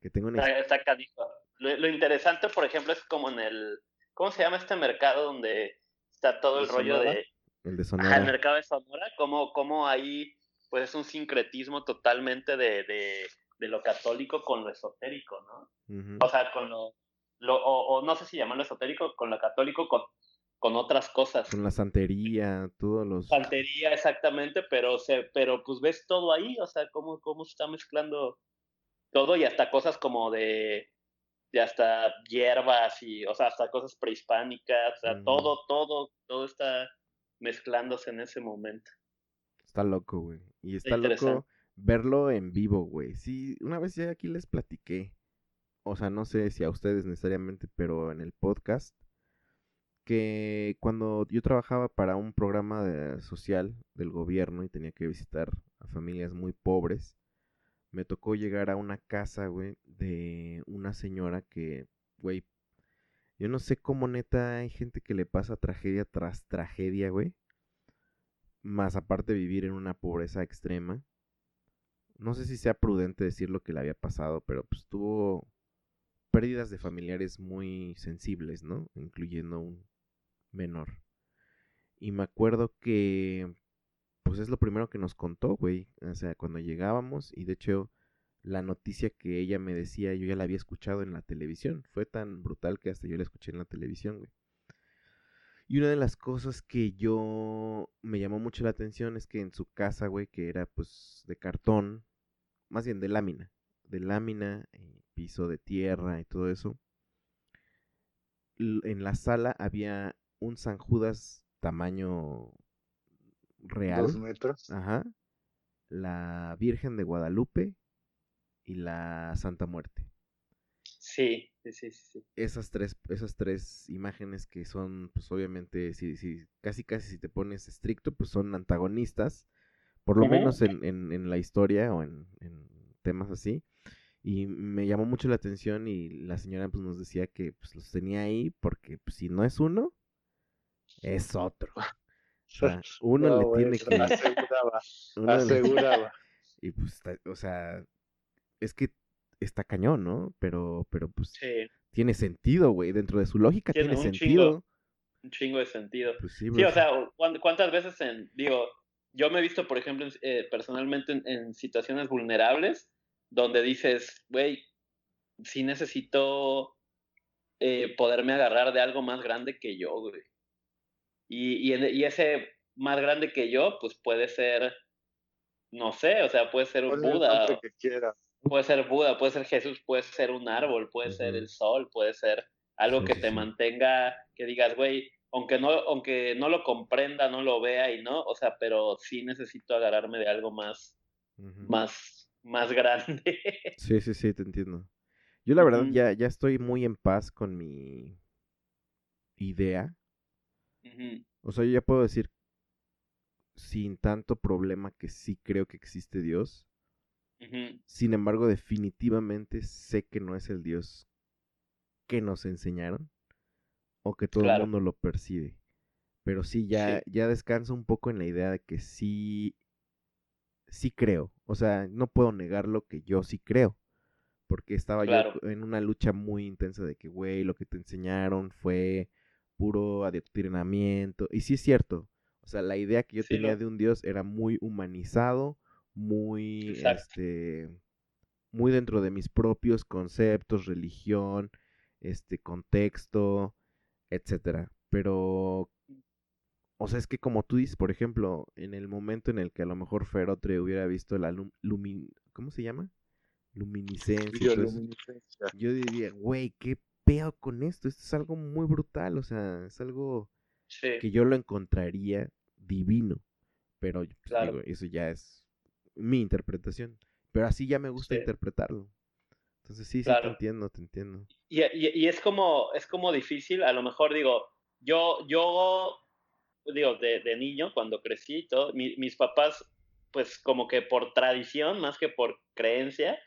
Que tengo una está, está canijo. Lo, lo interesante, por ejemplo, es como en el, ¿cómo se llama este mercado donde está todo ¿De el rollo Sonora? de, el de Ajá, el Sonora. mercado de Sonora, como, como ahí pues es un sincretismo totalmente de, de, de lo católico con lo esotérico, ¿no? O sea, con lo, lo o, o no sé si llamarlo esotérico, con lo católico, con, con otras cosas. Con la santería, todos los... Santería, exactamente, pero se, pero pues ves todo ahí, o sea, cómo, cómo se está mezclando todo y hasta cosas como de, de hasta hierbas y, o sea, hasta cosas prehispánicas, o sea, todo, todo, todo está mezclándose en ese momento. Está loco, güey. Y está loco verlo en vivo, güey. Sí, una vez ya aquí les platiqué. O sea, no sé si a ustedes necesariamente, pero en el podcast. Que cuando yo trabajaba para un programa social del gobierno y tenía que visitar a familias muy pobres, me tocó llegar a una casa, güey, de una señora que, güey, yo no sé cómo neta hay gente que le pasa tragedia tras tragedia, güey más aparte vivir en una pobreza extrema. No sé si sea prudente decir lo que le había pasado, pero pues tuvo pérdidas de familiares muy sensibles, ¿no? Incluyendo un menor. Y me acuerdo que pues es lo primero que nos contó, güey. O sea, cuando llegábamos y de hecho la noticia que ella me decía yo ya la había escuchado en la televisión. Fue tan brutal que hasta yo la escuché en la televisión, güey. Y una de las cosas que yo me llamó mucho la atención es que en su casa, güey, que era pues de cartón, más bien de lámina, de lámina, eh, piso de tierra y todo eso. En la sala había un San Judas tamaño real, Dos metros. ajá, la Virgen de Guadalupe y la Santa Muerte Sí, sí, sí, sí. esas tres, esas tres imágenes que son, pues obviamente, si, si, casi casi si te pones estricto, pues son antagonistas, por lo menos en, en, en la historia o en, en temas así. Y me llamó mucho la atención y la señora pues nos decía que pues los tenía ahí porque pues, si no es uno, es otro. O sea, *laughs* uno No, le tiene que... Aseguraba, *laughs* uno le- aseguraba. *laughs* y pues, o sea, es que está cañón, ¿no? Pero, pero pues Sí, tiene sentido, güey. Dentro de su lógica Tiene tiene, un sentido. chingo. un chingo de sentido. Pues sí, o sea, ¿cuán- ¿cuántas veces en, digo, yo me he visto, por ejemplo, eh, personalmente en, en situaciones vulnerables donde dices, güey, sí necesito eh, poderme agarrar de algo más grande que yo, güey. Y, y, en- y ese más grande que yo, pues puede ser, no sé, o sea, puede ser un Buda, que quieras. puede ser Buda, puede ser Jesús, puede ser un árbol, puede ser el sol, puede ser algo Sí, que sí, te mantenga, que digas, güey, aunque no, aunque no lo comprenda, no lo vea y no, o sea, pero sí necesito agarrarme de algo más, más, más grande. Sí, sí, sí, te entiendo. Yo la verdad ya, ya estoy muy en paz con mi idea. O sea, yo ya puedo decir sin tanto problema que sí creo que existe Dios. Sin embargo, definitivamente sé que no es el Dios que nos enseñaron o que todo Claro. el mundo lo percibe. Pero sí ya, Sí. ya descanso un poco en la idea de que sí, sí creo. O sea, no puedo negar lo que yo sí creo. Porque estaba yo en una lucha muy intensa de que, güey, lo que te enseñaron fue puro adoctrinamiento. Y sí es cierto. O sea, la idea que yo tenía de un Dios era muy humanizado, muy, este, muy dentro de mis propios conceptos, religión, este, contexto, etcétera. Pero, o sea, es que como tú dices, por ejemplo, en el momento en el que a lo mejor Ferotre hubiera visto la lumin... ¿Cómo se llama? Luminiscencia. Yo diría, güey, qué pedo con esto. Esto es algo muy brutal. O sea, es algo que yo lo encontraría divino. Pero pues, digo, eso ya es mi interpretación. Pero así ya me gusta interpretarlo. Entonces sí, sí, te entiendo, te entiendo. Y, y, es como, es como difícil, a lo mejor digo, yo, yo digo, de, de niño, cuando crecí, todo, mis papás, pues como que por tradición, más que por creencia,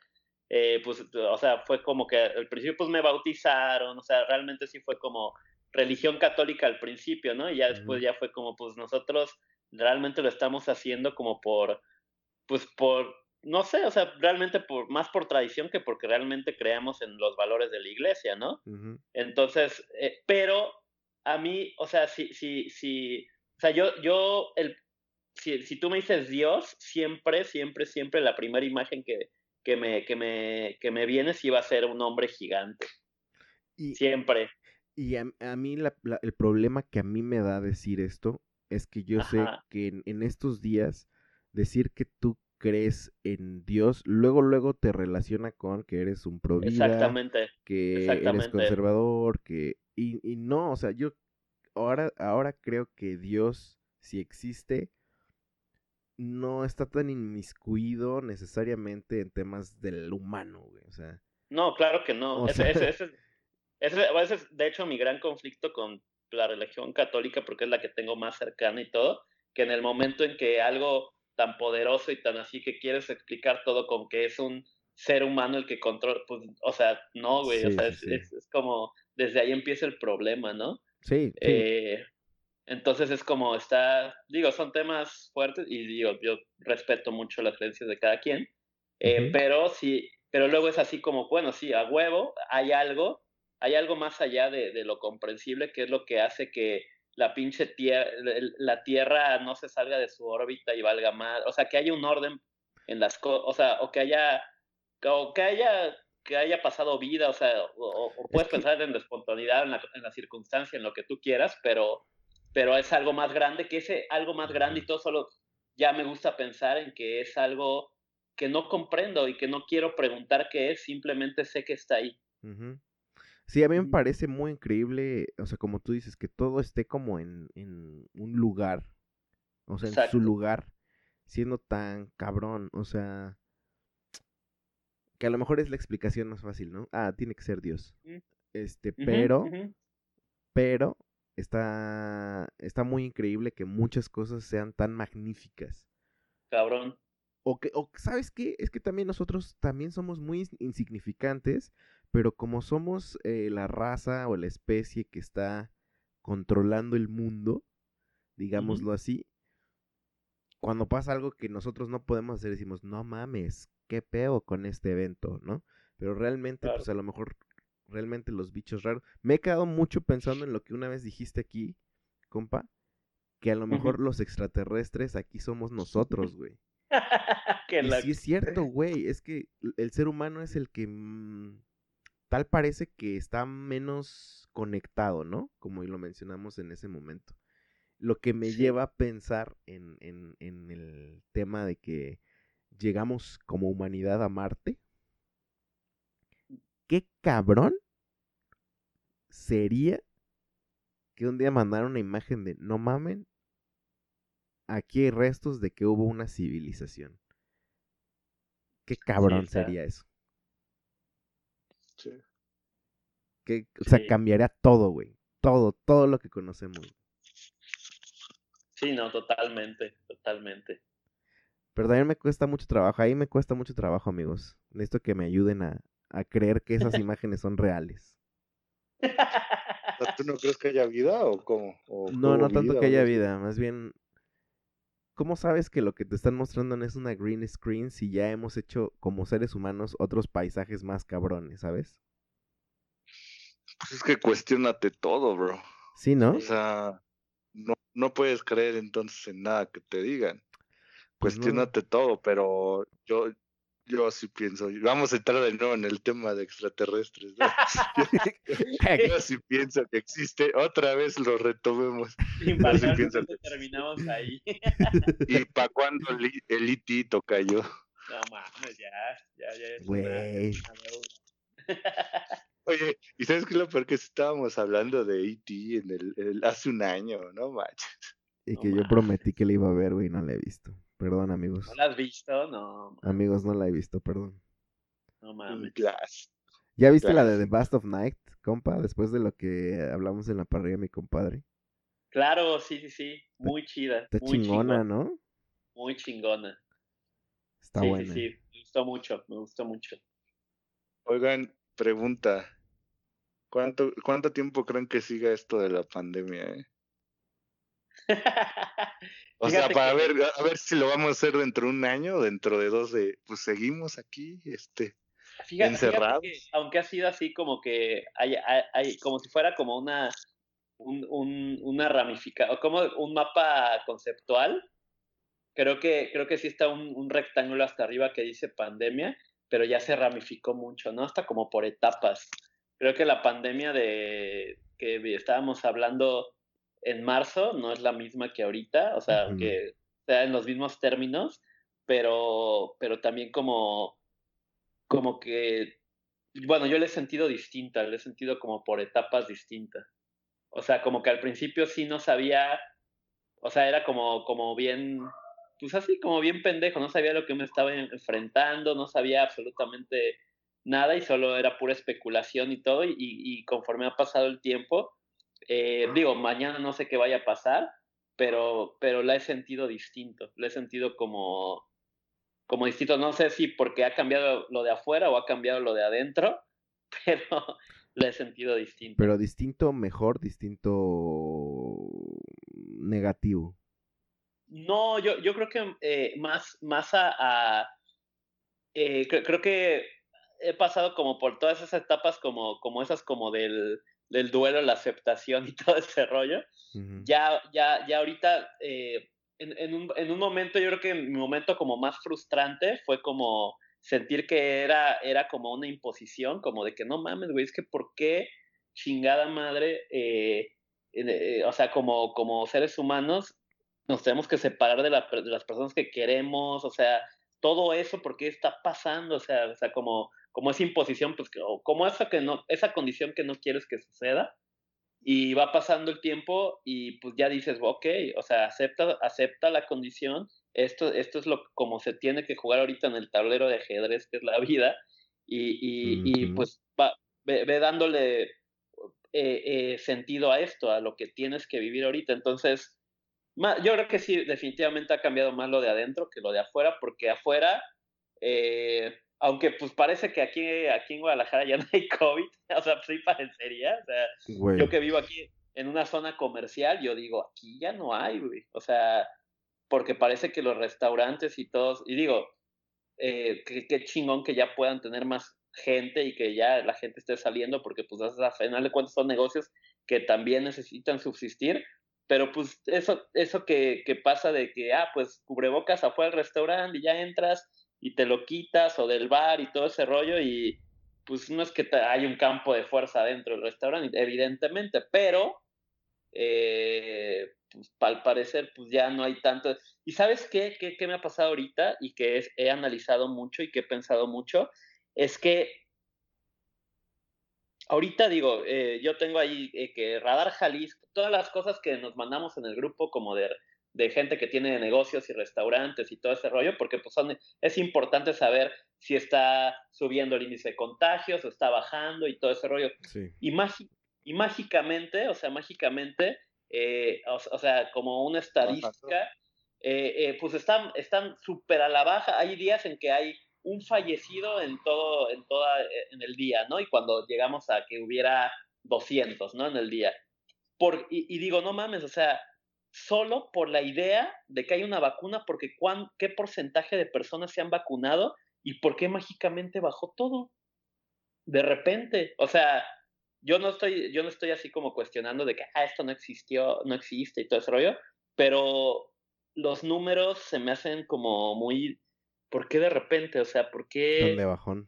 eh, pues, o sea, fue como que al principio pues me bautizaron, o sea, realmente sí fue como religión católica al principio, ¿no? Y ya después ya fue como, pues nosotros realmente lo estamos haciendo como por, pues por, no sé, o sea, realmente por, más por tradición que porque realmente creamos en los valores de la iglesia, ¿no? Entonces, eh, pero a mí, o sea, si, si, si, o sea, yo, yo, el, si, si tú me dices Dios, siempre, siempre, siempre la primera imagen que, que me, que me, que me viene va a ser un hombre gigante. Y, Siempre. Y a, mí el problema que a mí me da decir esto es que yo sé que en, estos días decir que tú crees en Dios, luego luego te relaciona con que eres un pro Exactamente. que eres conservador, que y, y no, o sea, yo ahora ahora creo que Dios si existe no está tan inmiscuido necesariamente en temas del humano, güey. O sea. No, claro que no. Ese, ese, *laughs* ese, es, de hecho, mi gran conflicto con la religión católica, porque es la que tengo más cercana y todo, que en el momento en que algo tan poderoso y tan así que quieres explicar todo con que es un ser humano el que controla, pues, o sea, no, güey, o sea, es, es, como, desde ahí empieza el problema, ¿no? Sí. sí. Eh, entonces es como está, digo, son temas fuertes y digo, yo respeto mucho las creencias de cada quien, eh, pero sí, pero luego es así como, bueno, sí, a huevo, hay algo, hay algo más allá de, de lo comprensible que es lo que hace que la pinche tierra, la Tierra no se salga de su órbita y valga más, o sea, que haya un orden en las cosas, o sea, o que haya, o que haya que haya pasado vida, o sea, o, puedes pensar en la espontaneidad, en la, en la circunstancia, en lo que tú quieras, pero pero es algo más grande, que ese algo más grande y todo solo ya me gusta pensar en que es algo que no comprendo y que no quiero preguntar qué es, simplemente sé que está ahí. Sí, a mí me parece muy increíble, o sea, como tú dices, que todo esté como en, en un lugar, o sea, en su lugar, siendo tan cabrón, o sea, que a lo mejor es la explicación más fácil, ¿no? Ah, tiene que ser Dios. Este, pero, pero, está, está muy increíble que muchas cosas sean tan magníficas. Cabrón. O que, o, ¿sabes qué? Es que también nosotros también somos muy insignificantes, pero como somos eh, la raza o la especie que está controlando el mundo, digámoslo así, cuando pasa algo que nosotros no podemos hacer, decimos, no mames, qué peo con este evento, ¿no? Pero realmente, pues a lo mejor realmente los bichos raros. Me he quedado mucho pensando en lo que una vez dijiste aquí, compa, que a lo mejor los extraterrestres aquí somos *laughs* nosotros, güey. y sí es cierto, *laughs* güey, es que el ser humano es el que mm, tal parece que está menos conectado, ¿no? Como lo mencionamos en ese momento. Lo que me lleva a pensar en, en, en el tema de que llegamos como humanidad a Marte qué cabrón sería que un día mandara una imagen de no mamen, aquí hay restos de que hubo una civilización. Qué cabrón sería eso. Sí. Que, o sea, cambiaría todo, güey. Todo, todo lo que conocemos. Sí, no, totalmente, totalmente. Pero también me cuesta mucho trabajo. Ahí me cuesta mucho trabajo, amigos. Necesito que me ayuden a, a creer que esas *laughs* imágenes son reales. *laughs* ¿Tú no crees que haya vida o cómo? no, no tanto que haya vida, más bien ¿cómo sabes que lo que te están mostrando no es una green screen si ya hemos hecho como seres humanos otros paisajes más cabrones, ¿sabes? Pues es que cuestionate todo, bro. Sí, ¿no? O sea, no, no puedes creer entonces en nada que te digan. Pues no. Cuestionate todo, pero yo, yo sí pienso, vamos a entrar de nuevo en el tema de extraterrestres. ¿no? *laughs* yo, sí pienso que existe, otra vez lo retomemos. pienso Invariablemente terminamos ahí. ¿Y para cuándo el, itito cayó? No mames, ya, ya, ya. es una- Güey. *laughs* Oye, ¿y sabes qué es lo peor que estábamos hablando de E.T. en el, el- hace un año, no manches? Y No que yo prometí que la iba a ver, güey, y no la he visto. Perdón, amigos. ¿No la has visto? No, Amigos, no la he visto, perdón. no Un mames. glass. ¿Ya viste la de The Bast of Night, compa? Después de lo que hablamos en la parrilla, mi compadre. Claro, sí, sí, sí. Muy chida. Está muy chingona, chingona, ¿no? Muy chingona. Está sí, buena. sí, sí. Me gustó mucho, me gustó mucho. Oigan, pregunta. ¿Cuánto, ¿Cuánto tiempo creen que siga esto de la pandemia? eh? *laughs* O sea, Fíjate para que- ver, a ver si lo vamos a hacer dentro de un año dentro de dos de, pues seguimos aquí, este. Fíjate, fíjate encerrados. que, aunque ha sido así como que hay, hay, hay- como si fuera como una un, un, una ramificación, como un mapa conceptual, creo que, creo que sí está un, un rectángulo hasta arriba que dice pandemia, pero ya se ramificó mucho, ¿no? Hasta como por etapas. Creo que la pandemia de que estábamos hablando en marzo no es la misma que ahorita, o sea, Ujú. que sea en los mismos términos, pero, pero también como, como que, bueno, yo le he sentido distinta, le he sentido como por etapas distintas. O sea, como que al principio sí no sabía, o sea, era como, como bien, pues así, como bien pendejo, no sabía lo que me estaba en- enfrentando, no sabía absolutamente nada y solo era pura especulación y todo, y, y conforme ha pasado el tiempo, eh, digo, mañana no sé qué vaya a pasar, pero, pero la he sentido distinto, la he sentido como, como distinto, no sé si porque ha cambiado lo de afuera o ha cambiado lo de adentro, *laughs* pero la he sentido distinto. Pero distinto, mejor, distinto negativo. No, yo, yo creo que eh, más, más a... a, eh, cre- creo que he pasado como por todas esas etapas como, como esas como del, del duelo, la aceptación y *laughs* todo ese rollo. Ujú. Ya, ya, ya ahorita, eh, en, en un, en un momento, yo creo que mi momento como más frustrante fue como sentir que era, era como una imposición, como de que no mames, güey, es que ¿por qué chingada madre, eh, eh, o sea, como, como seres humanos, nos tenemos que separar de, la, de, las personas que queremos, o sea, todo eso, ¿por qué está pasando? O sea, o sea como, como esa imposición, pues, o como esa, que no, esa condición que no quieres que suceda, y va pasando el tiempo y pues ya dices, ok, o sea, acepta, acepta la condición, esto, esto es lo como se tiene que jugar ahorita en el tablero de ajedrez que es la vida, y, y, uh -huh. y pues va, ve, ve dándole eh, eh, sentido a esto, a lo que tienes que vivir ahorita. Entonces, yo creo que sí, definitivamente ha cambiado más lo de adentro que lo de afuera, porque afuera, eh, aunque pues parece que aquí, aquí en Guadalajara ya no hay COVID, *laughs* o sea, sí parecería, o sea, güey. yo que vivo aquí en una zona comercial, yo digo, aquí ya no hay, güey, o sea, porque parece que los restaurantes y todos, y digo, eh, qué, chingón que ya puedan tener más gente y que ya la gente esté saliendo, porque pues a final de cuentas son negocios que también necesitan subsistir, pero pues eso, eso que, que pasa de que, ah, pues cubrebocas afuera del restaurante y ya entras y te lo quitas o del bar y todo ese rollo y pues no es que hay un campo de fuerza dentro del restaurante, evidentemente, pero eh, pues, al parecer pues ya no hay tanto. ¿Y sabes qué? ¿Qué, qué me ha pasado ahorita y que es, he analizado mucho y que he pensado mucho? Es que ahorita digo, eh, yo tengo ahí eh, que Radar Jalisco, todas las cosas que nos mandamos en el grupo como de, de, gente que tiene negocios y restaurantes y todo ese rollo, porque pues son, es importante saber si está subiendo el índice de contagios o está bajando y todo ese rollo. Sí. Y, y mágicamente, o sea, mágicamente, eh, o, o, sea, como una estadística, eh, pues están están súper a la baja. Hay días en que hay un fallecido en todo, en toda, en el día, ¿no? Y cuando llegamos a que hubiera 200, ¿no? En el día. Por, y, digo, no mames, o sea, solo por la idea de que hay una vacuna, porque cuán, qué porcentaje de personas se han vacunado y por qué mágicamente bajó todo. De repente, o sea, yo no estoy, yo no estoy así como cuestionando de que ah, esto no existió, no existe y todo ese rollo, pero los números se me hacen como muy, ¿por qué de repente? O sea, ¿por qué? de bajón?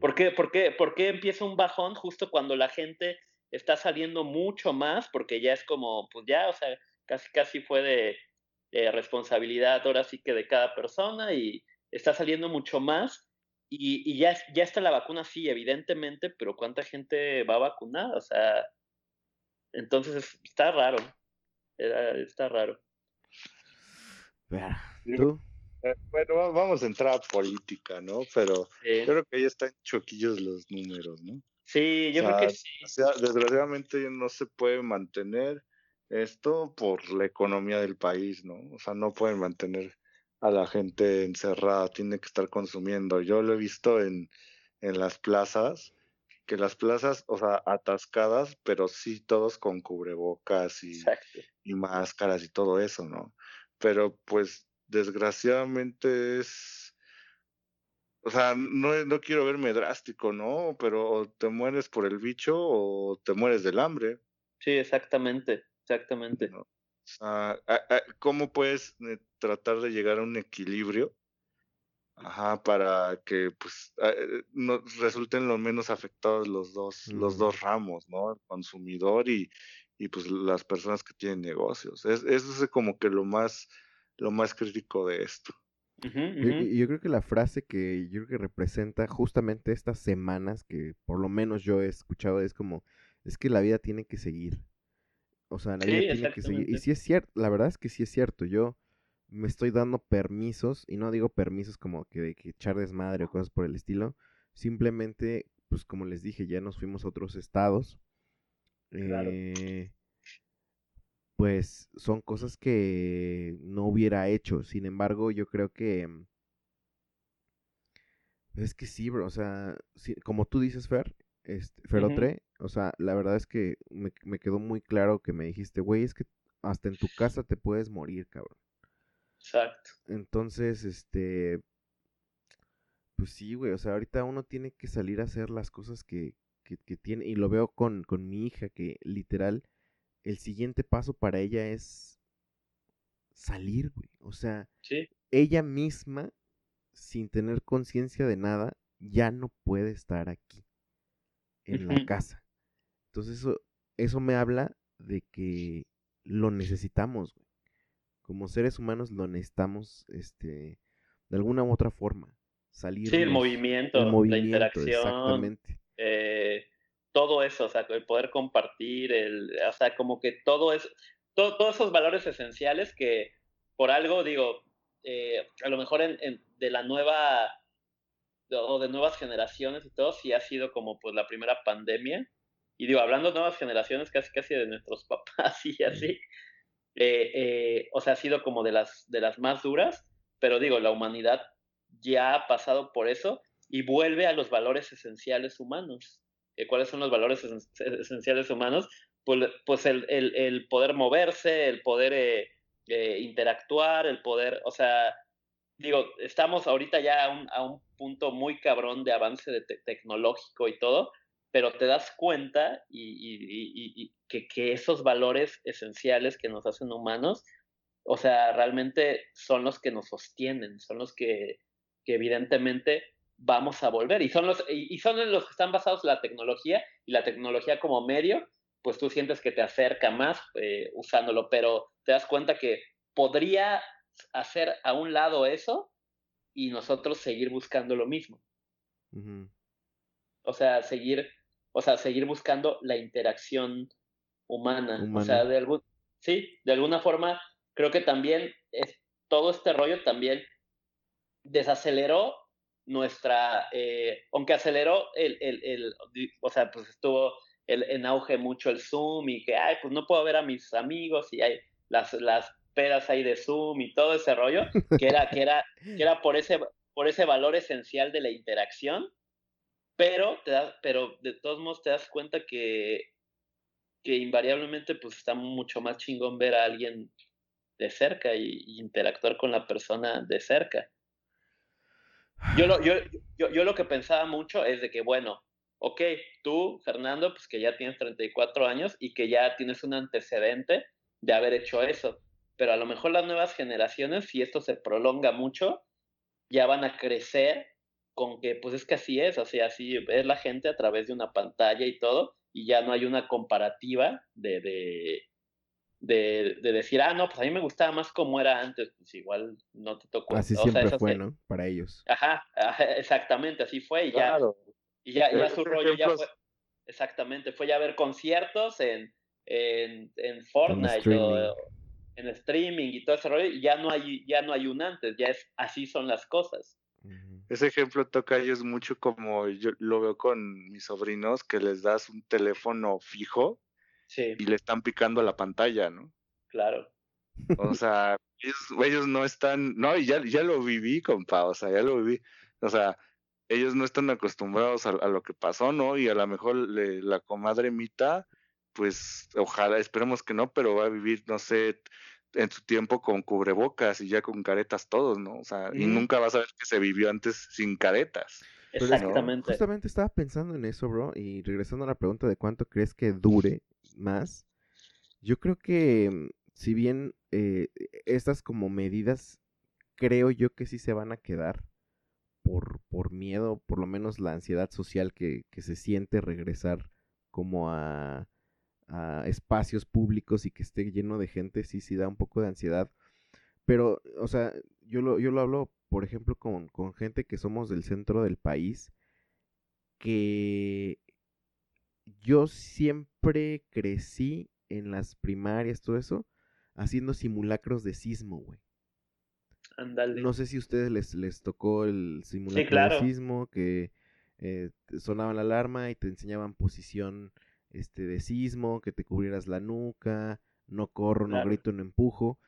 ¿Por qué, por, qué, ¿Por qué empieza un bajón justo cuando la gente está saliendo mucho más? Porque ya es como, pues ya, o sea, casi, casi fue de, responsabilidad ahora sí que de cada persona y está saliendo mucho más. Y, ya, ya está la vacuna, sí, evidentemente, pero ¿cuánta gente va a vacunar? O sea, entonces está raro. está raro. ¿Tú? Eh, bueno, vamos a entrar a política, ¿no? Pero yo creo que ahí están choquillos los números, ¿no? Sí, yo creo que sí. O sea, desgraciadamente no se puede mantener esto por la economía del país, ¿no? O sea, no pueden mantener a la gente encerrada, tiene que estar consumiendo. Yo lo he visto en, en las plazas, que las plazas, o sea, atascadas, pero sí todos con cubrebocas y, y máscaras y todo eso, ¿no? Pero pues desgraciadamente es, o sea, no, no quiero verme drástico, ¿no? Pero te mueres por el bicho o te mueres del hambre. Sí, exactamente, exactamente. O sea, ¿Cómo puedes eh, tratar de llegar a un equilibrio? Ajá, para que pues eh, no, resulten lo menos afectados los dos, los dos ramos, ¿no? El consumidor y, y pues las personas que tienen negocios. Es, eso es como que lo más lo más crítico de esto. Yo, creo que la frase que yo creo que representa justamente estas semanas que por lo menos yo he escuchado es como, es que la vida tiene que seguir. O sea, la vida tiene que seguir. Y si es cierto, la verdad es que sí es cierto. Yo me estoy dando permisos, y no digo permisos como que de que echar desmadre o cosas por el estilo. Simplemente, pues como les dije, ya nos fuimos a otros estados. Eh, pues son cosas que no hubiera hecho. Sin embargo, yo creo que... Mm, es que sí, bro, o sea, como tú dices, Fer, este, Ferotre, o sea, la verdad es que me, me quedó muy claro que me dijiste, güey, es que hasta en tu casa te puedes morir, cabrón. Exacto. Entonces, este, pues sí, güey, o sea, ahorita uno tiene que salir a hacer las cosas que, que, que tiene, y lo veo con, con mi hija, que literal, el siguiente paso para ella es salir, güey. O sea, ella misma, sin tener conciencia de nada, ya no puede estar aquí, en la casa. Entonces eso, eso me habla de que lo necesitamos, güey. Como seres humanos lo necesitamos, este, de alguna u otra forma. Salir. Sí, el movimiento, la interacción. Exactamente. Todo eso, o sea, el poder compartir, el, o sea, como que todo es, todos esos valores esenciales que por algo, digo, eh, a lo mejor en, de la nueva, o de nuevas generaciones y todo, sí ha sido como pues la primera pandemia. Y digo, hablando de nuevas generaciones, casi casi de nuestros *laughs* papás y así, eh, eh, o sea, ha sido como de las, de las más duras, pero digo, la humanidad ya ha pasado por eso y vuelve a los valores esenciales humanos cuáles son los valores esenciales humanos, pues, pues el, poder moverse, el poder eh, eh, interactuar, el poder, o sea, digo, estamos ahorita ya a un, punto muy cabrón de avance de tecnológico y todo, pero te das cuenta y, que, que, esos valores esenciales que nos hacen humanos, o sea, realmente son los que nos sostienen, son los que, que evidentemente vamos a volver. Y son los, y son los que están basados en la tecnología y la tecnología como medio, pues tú sientes que te acerca más eh, usándolo, pero te das cuenta que podría hacer a un lado eso y nosotros seguir buscando lo mismo. O sea, seguir, o sea, seguir buscando la interacción humana. O sea, de algún, sí, de alguna forma, creo que también es, todo este rollo también desaceleró nuestra, eh, aunque aceleró el, el, el, o sea, pues estuvo el, en auge mucho el Zoom y que, ay, pues no puedo ver a mis amigos y hay las, las pedas ahí de Zoom y todo ese rollo, que era, que era, que era por, ese, por ese valor esencial de la interacción, pero, te das, pero de todos modos te das cuenta que que invariablemente pues está mucho más chingón ver a alguien de cerca y, interactuar con la persona de cerca. Yo lo, yo, yo, yo lo que pensaba mucho es de que, bueno, ok, tú, Fernando, pues que ya tienes 34 años y que ya tienes un antecedente de haber hecho eso, pero a lo mejor las nuevas generaciones, si esto se prolonga mucho, ya van a crecer con que, pues es que así es, o sea, así es la gente a través de una pantalla y todo, y ya no hay una comparativa de, de, de, decir, ah, no, pues a mí me gustaba más como era antes, pues igual no te tocó. Así siempre fue, ¿no? Para ellos. Ajá, exactamente, así fue, y ya, y ya, ya su rollo ya fue, exactamente, fue ya ver conciertos en, en, en Fortnite o en streaming y todo ese rollo, y ya no hay, ya no hay un antes, ya es así son las cosas. Ese ejemplo toca a ellos mucho como yo lo veo con mis sobrinos, que les das un teléfono fijo y le están picando la pantalla, ¿no? Claro. O sea, ellos, no están, no, y ya, ya lo viví, compa, o sea, ya lo viví. O sea, ellos no están acostumbrados a, lo que pasó, ¿no? Y a lo mejor la comadre Mita, pues ojalá, esperemos que no, pero va a vivir, no sé, en su tiempo con cubrebocas y ya con caretas todos, ¿no? O sea, y nunca vas a ver que se vivió antes sin caretas. Exactamente. Justamente estaba pensando en eso, bro, y regresando a la pregunta de cuánto crees que dure más, yo creo que mm, si bien eh, estas como medidas, creo yo que sí se van a quedar por, por miedo, por lo menos la ansiedad social que, que se siente regresar como a a espacios públicos y que esté lleno de gente, sí, sí da un poco de ansiedad. Pero, o sea, yo lo, yo lo hablo, por ejemplo, con, con gente que somos del centro del país, que yo siempre crecí en las primarias, todo eso, haciendo simulacros de sismo, güey. No sé si a ustedes les, les tocó el simulacro de sismo, que eh, sonaban la alarma y te enseñaban posición este, de sismo, que te cubrieras la nuca, no corro, no grito, no empujo.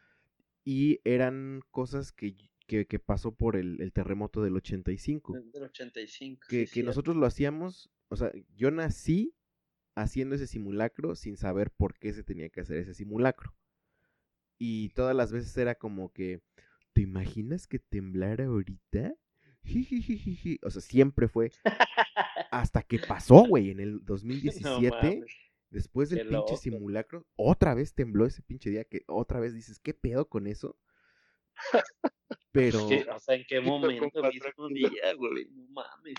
Y eran cosas que, que, pasó por el, terremoto del 85. Del 85. Que, que nosotros lo hacíamos, o sea, yo nací haciendo ese simulacro sin saber por qué se tenía que hacer ese simulacro. Y todas las veces era como que, ¿te imaginas que temblara ahorita? O sea, siempre fue. Hasta que pasó, güey, en el *laughs* 2017. después del pinche simulacro, otra vez tembló ese pinche día que otra vez dices, ¿qué pedo con eso? Pero. o sea, ¿en qué momento mismo día, güey? No mames.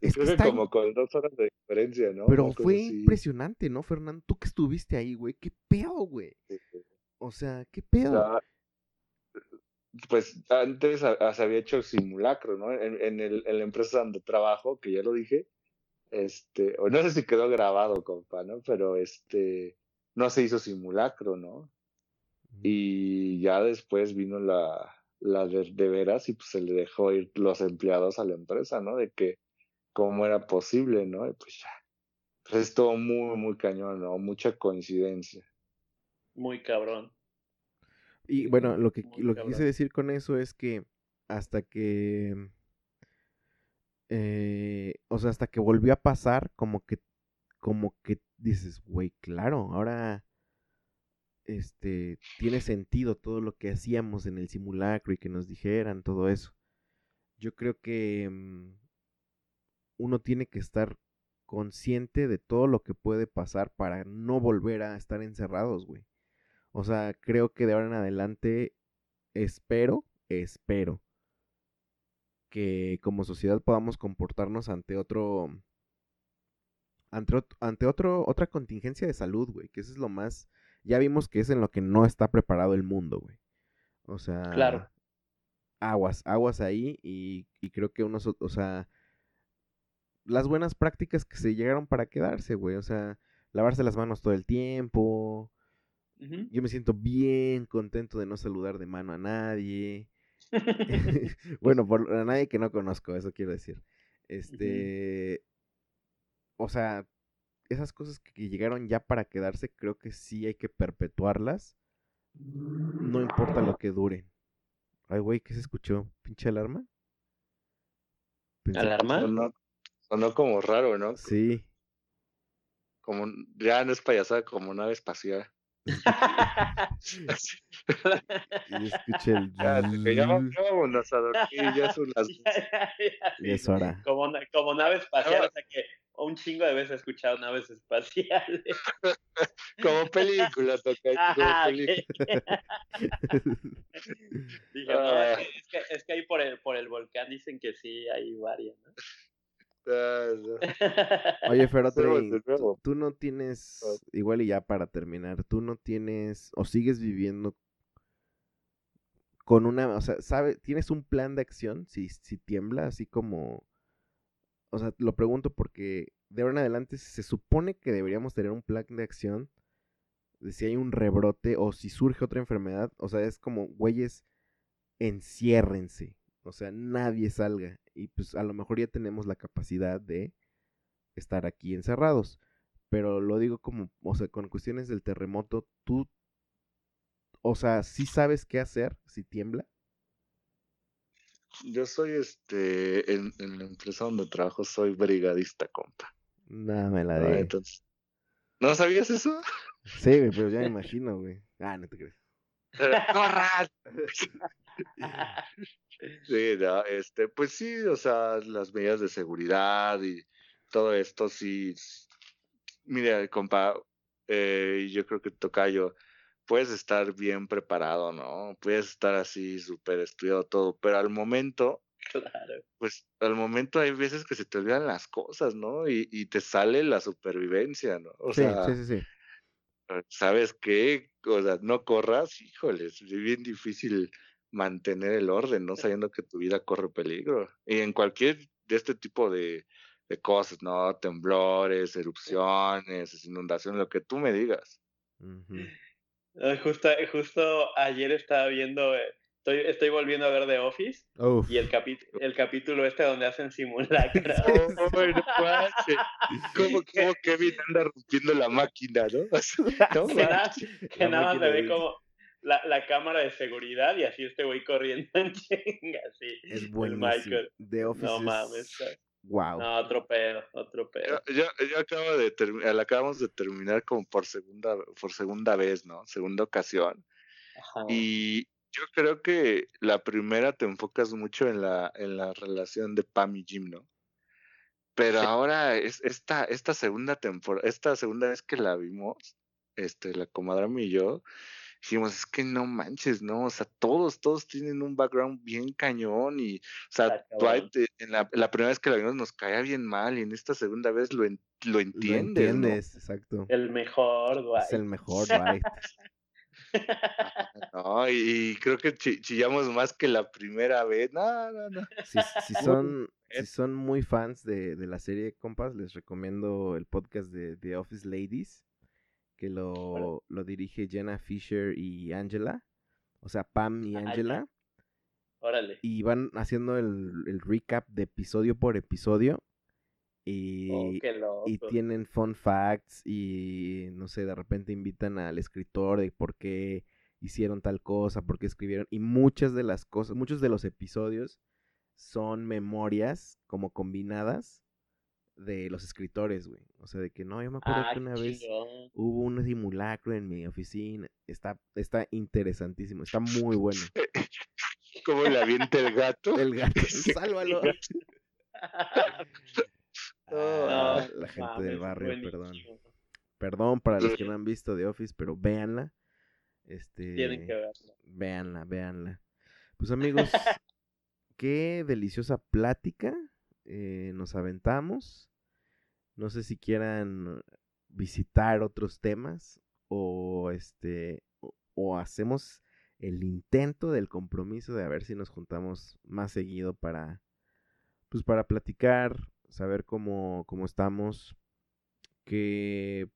Es, que como con dos horas de diferencia, ¿no? Pero fue impresionante, ¿no, Fernando? Tú que estuviste ahí, güey. ¿Qué pedo, güey? O sea, ¿qué pedo? pues antes se había hecho simulacro, ¿no? En, el, en la empresa donde trabajo, que ya lo dije, este, o no sé si quedó grabado, compa, ¿no? Pero este, no se hizo simulacro, ¿no? Y ya después vino la, la de, veras y pues se le dejó ir los empleados a la empresa, ¿no? De que cómo era posible, ¿no? Y pues ya. Pues es todo muy, muy cañón, ¿no? Mucha coincidencia. Muy cabrón. Y bueno, lo que, lo que quise decir con eso es que hasta que... Eh, o sea, hasta que volvió a pasar, como que, como que dices, güey, claro, ahora este, tiene sentido todo lo que hacíamos en el simulacro y que nos dijeran todo eso. Yo creo que mm, uno tiene que estar consciente de todo lo que puede pasar para no volver a estar encerrados, güey. O sea, creo que de ahora en adelante espero, espero que como sociedad podamos comportarnos ante otro ante, ante otro otra contingencia de salud, güey, que eso es lo más ya vimos que es en lo que no está preparado el mundo, güey. O sea, claro. aguas, aguas ahí y, y creo que unos, o sea, las buenas prácticas que se llegaron para quedarse, güey, o sea, lavarse las manos todo el tiempo, yo me siento bien contento de no saludar de mano a nadie. *laughs* *laughs* bueno, por a nadie que no conozco, eso quiero decir. Este, o sea, esas cosas que llegaron ya para quedarse, creo que sí hay que perpetuarlas. No importa lo que dure. Ay, güey, ¿qué se escuchó? ¿Pinche alarma? ¿Alarma? Sonó, sonó como raro, ¿no? Sí. como ya no es payasada, como nave espacial. Y escuché el... Ya, que ya vámonos a dormir, ya son las *laughs* Y es hora. como, como nave espacial, o sea que un chingo de veces he escuchado naves espaciales. *laughs* como película, toca, como Ajá, película. ok. *laughs* Dije, no, Ah. es, que, es, que, es que ahí por el, por el volcán dicen que sí hay varias, ¿no? Ah. Oye, de tú, no tienes, igual y ya para terminar, tú no tienes, o sigues viviendo con una, o sea, ¿sabe, tienes un plan de acción si, si tiembla, así como, o sea, lo pregunto porque de ahora en adelante se supone que deberíamos tener un plan de acción de si hay un rebrote o si surge otra enfermedad, o sea, es como, güeyes, enciérrense, o sea, nadie salga y pues a lo mejor ya tenemos la capacidad de estar aquí encerrados. Pero lo digo como, o sea, con cuestiones del terremoto, tú, o sea, sí sabes qué hacer si tiembla. Yo soy este, en, en la empresa donde trabajo, soy brigadista, compa. Nada, me la Ah, de. Entonces, ¿no sabías eso? Sí, güey, pero ya me imagino, güey. Ah, no te crees. ¡Corran! *laughs* *laughs* Sí, no, este, pues sí, o sea, las medidas de seguridad y todo esto sí. Mira, compa, eh, yo creo que Tocayo, puedes estar bien preparado, ¿no? Puedes estar así súper estudiado todo, pero al momento, claro. pues al momento hay veces que se te olvidan las cosas, ¿no? Y, y te sale la supervivencia, ¿no? O sí, sea, sí, sí, sí. ¿sabes qué? O sea, no corras, híjoles, es bien difícil mantener el orden, ¿no? Sabiendo que tu vida corre peligro. Y en cualquier de este tipo de, de cosas, ¿no? Temblores, erupciones, inundaciones, lo que tú me digas. Justo, justo ayer estaba viendo, eh, estoy, estoy volviendo a ver The Office Uf. y el, capi- el capítulo este donde hacen *laughs* simulacro. Oh. ¿Cómo, *laughs* cómo Kevin anda rompiendo la máquina, no? *laughs* No que nada, que nada más se ve como la, la cámara de seguridad y así este güey corriendo en *laughs* chinga, así. Es el buenísimo. The Office No es- mames. Wow. No, otro pedo, otro pedo. Yo, yo, yo acabo de terminar, la acabamos de terminar como por segunda, por segunda vez, ¿no? Segunda ocasión. Ajá. Y yo creo que la primera te enfocas mucho en la, en la relación de Pam y Jim, ¿no? Pero Sí. ahora es esta, esta segunda temporada, esta segunda vez que la vimos, este, la comadre y yo, dijimos, es que no manches, ¿no? O sea, todos, todos tienen un background bien cañón y, o sea. Dwight, en la, la primera vez que la vimos nos caía bien mal y en esta segunda vez lo, en- lo Lo entiendes, ¿no? entiendes, exacto. El mejor, güey. Es el mejor, Dwight. *laughs* No, y, y creo que chi- chillamos más que la primera vez. No, no, no. Si, si son, si son muy fans de, de la serie, compas, les recomiendo el podcast de The Office Ladies, que lo, lo dirige Jenna Fisher y Angela, o sea, Pam y Ah. Angela, Órale. y van haciendo el, el recap de episodio por episodio, Oh, y, qué loco. y tienen fun facts, y no sé, de repente invitan al escritor de por qué hicieron tal cosa, por qué escribieron, y muchas de las cosas, muchos de los episodios son memorias como combinadas de los escritores, güey. O sea, de que no, yo me acuerdo Ah, que una vez hubo un simulacro en mi oficina. Está, está interesantísimo, está muy bueno. *laughs* ¿Cómo le avienta el gato? El gato, *laughs* sálvalo. *laughs* No, Ah, la gente del barrio, perdón. buenísimo. Perdón para los que no han visto The Office, pero véanla. Este, Tienen que verlo. Véanla, véanla. Pues amigos, qué deliciosa plática eh, nos aventamos. No sé si quieran visitar otros temas o este o, o hacemos el intento del compromiso de a ver si nos juntamos más seguido para pues para platicar, saber cómo, cómo estamos, que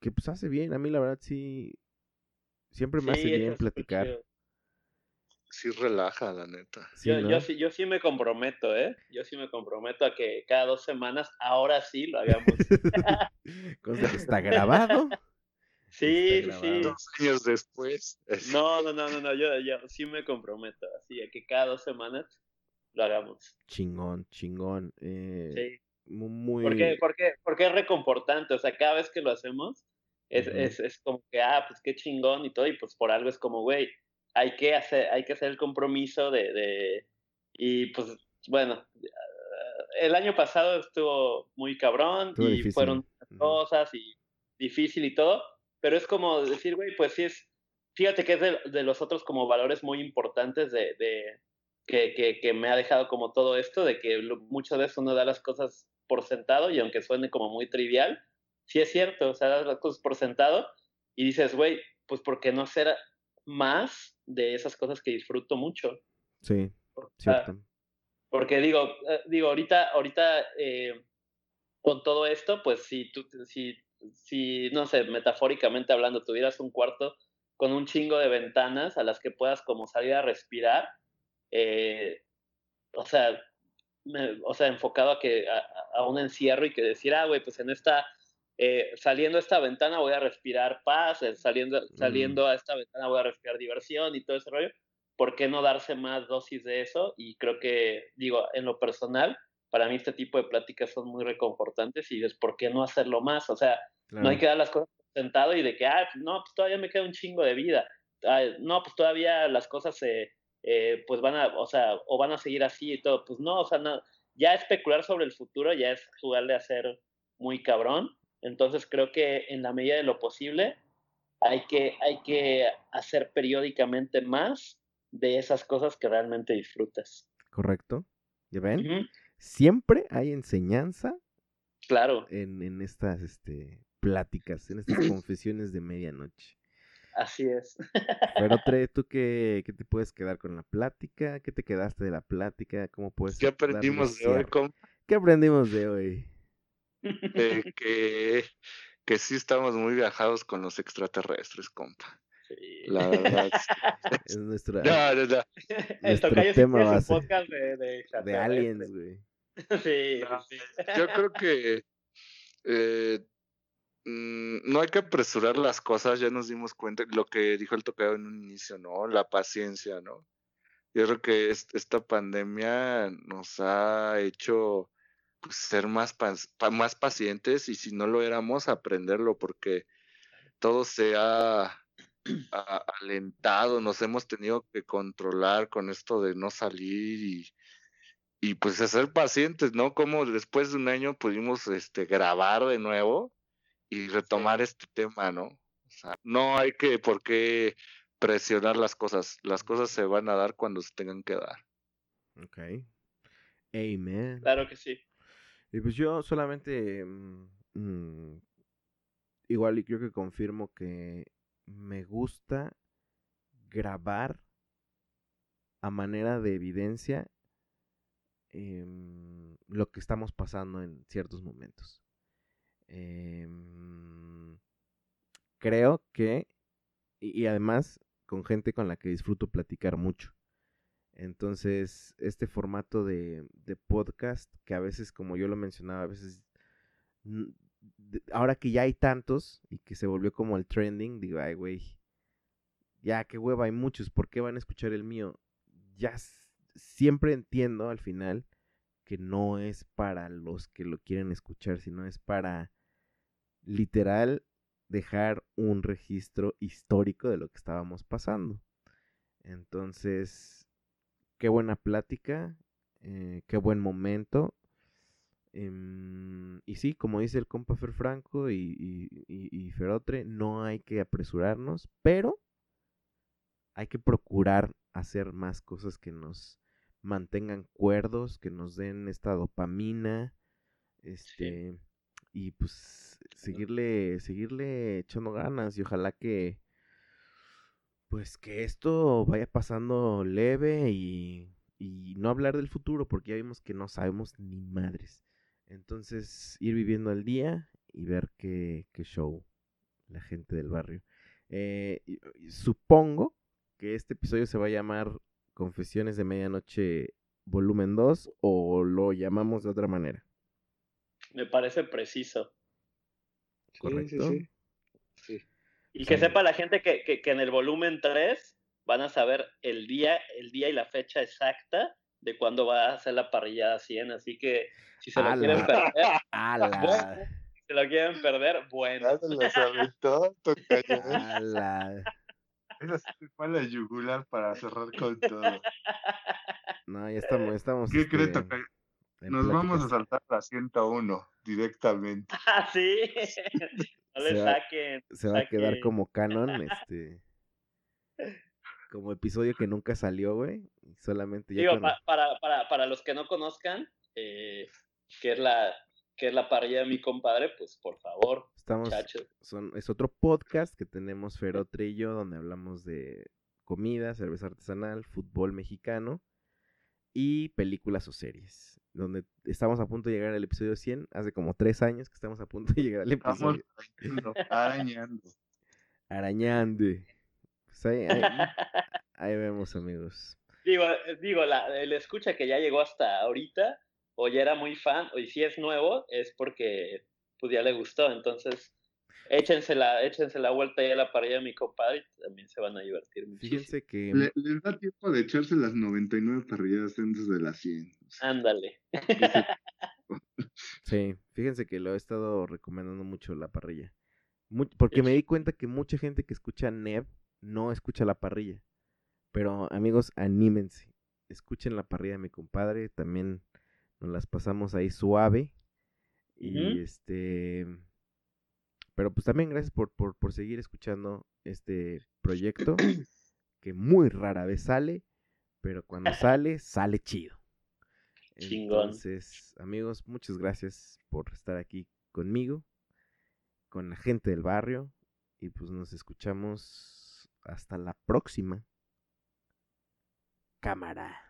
que pues hace bien, a mí la verdad sí siempre me hace Sí, bien platicar. Sí relaja, la neta. Sí, yo, ¿no? yo, sí, yo sí me comprometo, ¿eh? Yo sí me comprometo a que cada dos semanas, ahora sí lo hagamos. *laughs* Que está grabado. Sí, Está sí, sí. grabado. Dos años después. es- No, no, no, no, no, yo, yo sí me comprometo, así, a que cada dos semanas lo hagamos. Chingón, chingón. Eh, Sí. muy... Porque, porque, porque es reconfortante, o sea, cada vez que lo hacemos, es, es, es, como que, ah, pues qué chingón y todo, y pues por algo es como, güey, hay que hacer, hay que hacer el compromiso de, de, y pues, bueno, el año pasado estuvo muy cabrón y fueron cosas y difícil y todo, pero es como decir, güey, pues sí es, fíjate que es de, de los otros como valores muy importantes de, de que, que, que, me ha dejado como todo esto, de que muchas veces uno da las cosas por sentado y aunque suene como muy trivial, sí es cierto, o sea, das las cosas por sentado y dices, güey, pues ¿por qué no hacer más de esas cosas que disfruto mucho? Sí, cierto. Porque digo, eh, digo, ahorita, ahorita eh, con todo esto, pues si tú, si, si, no sé, metafóricamente hablando, tuvieras un cuarto con un chingo de ventanas a las que puedas como salir a respirar, eh, o sea, me, o sea, enfocado a que a, a, un encierro y que decir, ah, güey, pues en esta, eh, saliendo a esta ventana voy a respirar paz, eh, saliendo, saliendo a esta ventana voy a respirar diversión y todo ese rollo. ¿Por qué no darse más dosis de eso? Y creo que, digo, en lo personal, para mí este tipo de pláticas son muy reconfortantes y es ¿por qué no hacerlo más? O sea, claro. no hay que dar las cosas sentado y de que, ah, no, pues todavía me queda un chingo de vida. Ay, no, pues todavía las cosas se, eh, pues van a, o sea, o van a seguir así y todo. Pues no, o sea, no, ya especular sobre el futuro ya es jugarle a ser muy cabrón. Entonces creo que en la medida de lo posible hay que, hay que hacer periódicamente más de esas cosas que realmente disfrutas. Correcto. ¿Ya ven? Uh -huh. Siempre hay enseñanza. Claro. En, en estas este, pláticas, en estas *clears throat* confesiones de medianoche. Así es. Pero *laughs* Tre, ¿tú qué, qué, te puedes quedar con la plática? ¿Qué te quedaste de la plática? ¿Cómo puedes ¿Qué aprendimos de hoy? ¿Cómo? ¿Qué aprendimos de hoy? Eh, *laughs* que, que sí estamos muy viajados con los extraterrestres, compa. Sí. La verdad. *laughs* es nuestra, no, no, no. nuestro Tocayo tema es base un podcast de, de, de aliens, güey. *laughs* Sí, No, sí. Yo creo que eh, mm, no hay que apresurar las cosas, ya nos dimos cuenta, lo que dijo el tocado en un inicio, ¿no? La paciencia, ¿no? Yo creo que es- esta pandemia nos ha hecho pues, ser más, más pacientes y si no lo éramos, aprenderlo, porque todo se ha, alentado, nos hemos tenido que controlar con esto de no salir y, y pues ser pacientes, ¿no? Como después de un año pudimos este, grabar de nuevo y retomar este tema, ¿no? O sea, no hay que por qué presionar las cosas, las cosas se van a dar cuando se tengan que dar. Ok. Amen. Claro que sí. Y pues yo solamente. mm, mm, igual y creo que confirmo que me gusta grabar a manera de evidencia em, lo que estamos pasando en ciertos momentos. Em, creo que. Y, y además con gente con la que disfruto platicar mucho. Entonces, este formato de, de podcast, que a veces, como yo lo mencionaba, a veces, ahora que ya hay tantos y que se volvió como el trending, digo, ay, güey, ya, qué hueva, hay muchos, ¿por qué van a escuchar el mío? Ya siempre entiendo al final que no es para los que lo quieren escuchar, sino es para literal dejar un registro histórico de lo que estábamos pasando. Entonces, qué buena plática, eh, qué buen momento. Em, y sí, como dice el compa Fer Franco y, y- y- y Ferotre, no hay que apresurarnos, pero hay que procurar hacer más cosas que nos mantengan cuerdos, que nos den esta dopamina, este, y pues seguirle, seguirle echando ganas y ojalá que, pues que esto vaya pasando leve y, y no hablar del futuro porque ya vimos que no sabemos ni madres. Entonces ir viviendo el día y ver qué, qué show la gente del barrio. Eh, supongo que este episodio se va a llamar Confesiones de Medianoche volumen 2 o lo llamamos de otra manera. Me parece preciso. ¿Correcto? Sí, sí, sí. Sí. Y que Sí. sepa la gente que, que, que en el volumen 3 van a saber el día, el día y la fecha exacta de cuándo va a ser la parrillada 100, así que si se lo quieren perder, *laughs* bueno, si se lo quieren perder, bueno. *laughs* Esa fue la yugular para cerrar con todo. No, ya estamos, estamos. ¿Qué crees, este, Nos vamos a pláticas. saltar la 101 directamente. *laughs* Ah, sí. No le Se va- saquen. Se va a quedar como canon, *laughs* este. Como episodio que nunca salió, güey. Solamente ya Digo, cuando- pa- para, para, para los que no conozcan, eh, que es la que es la parrilla de mi compadre, pues por favor, estamos. muchachos. Son, es otro podcast que tenemos yo, donde hablamos de comida, cerveza artesanal, fútbol mexicano y películas o series. Donde estamos a punto de llegar al episodio 100. Hace como tres años que estamos a punto de llegar al Estamos episodio. arañando, *laughs* arañando. Arañando. Pues ahí, ahí, ahí vemos, amigos. Digo, eh, digo la, el escucha que ya llegó hasta ahorita, o ya era muy fan, o y si es nuevo, es porque pues ya le gustó. Entonces, échense la, échense la vuelta ya a la parrilla de mi compadre, y también se van a divertir muchísimo. Fíjense que Le- les da tiempo de echarse las 99 parrilladas antes de las 100. O sea, Ándale. *laughs* Sí, fíjense que lo he estado recomendando mucho la parrilla. Porque me di cuenta que mucha gente que escucha Neb no escucha la parrilla. Pero amigos, anímense. Escuchen la parrilla de mi compadre. También nos las pasamos ahí suave. Y este. Pero pues también gracias por, por, por seguir escuchando este proyecto. Que muy rara vez sale. Pero cuando *laughs* sale, sale chido. Chingón. Entonces, amigos, muchas gracias por estar aquí conmigo, con la gente del barrio. Y pues nos escuchamos hasta la próxima. Cámara.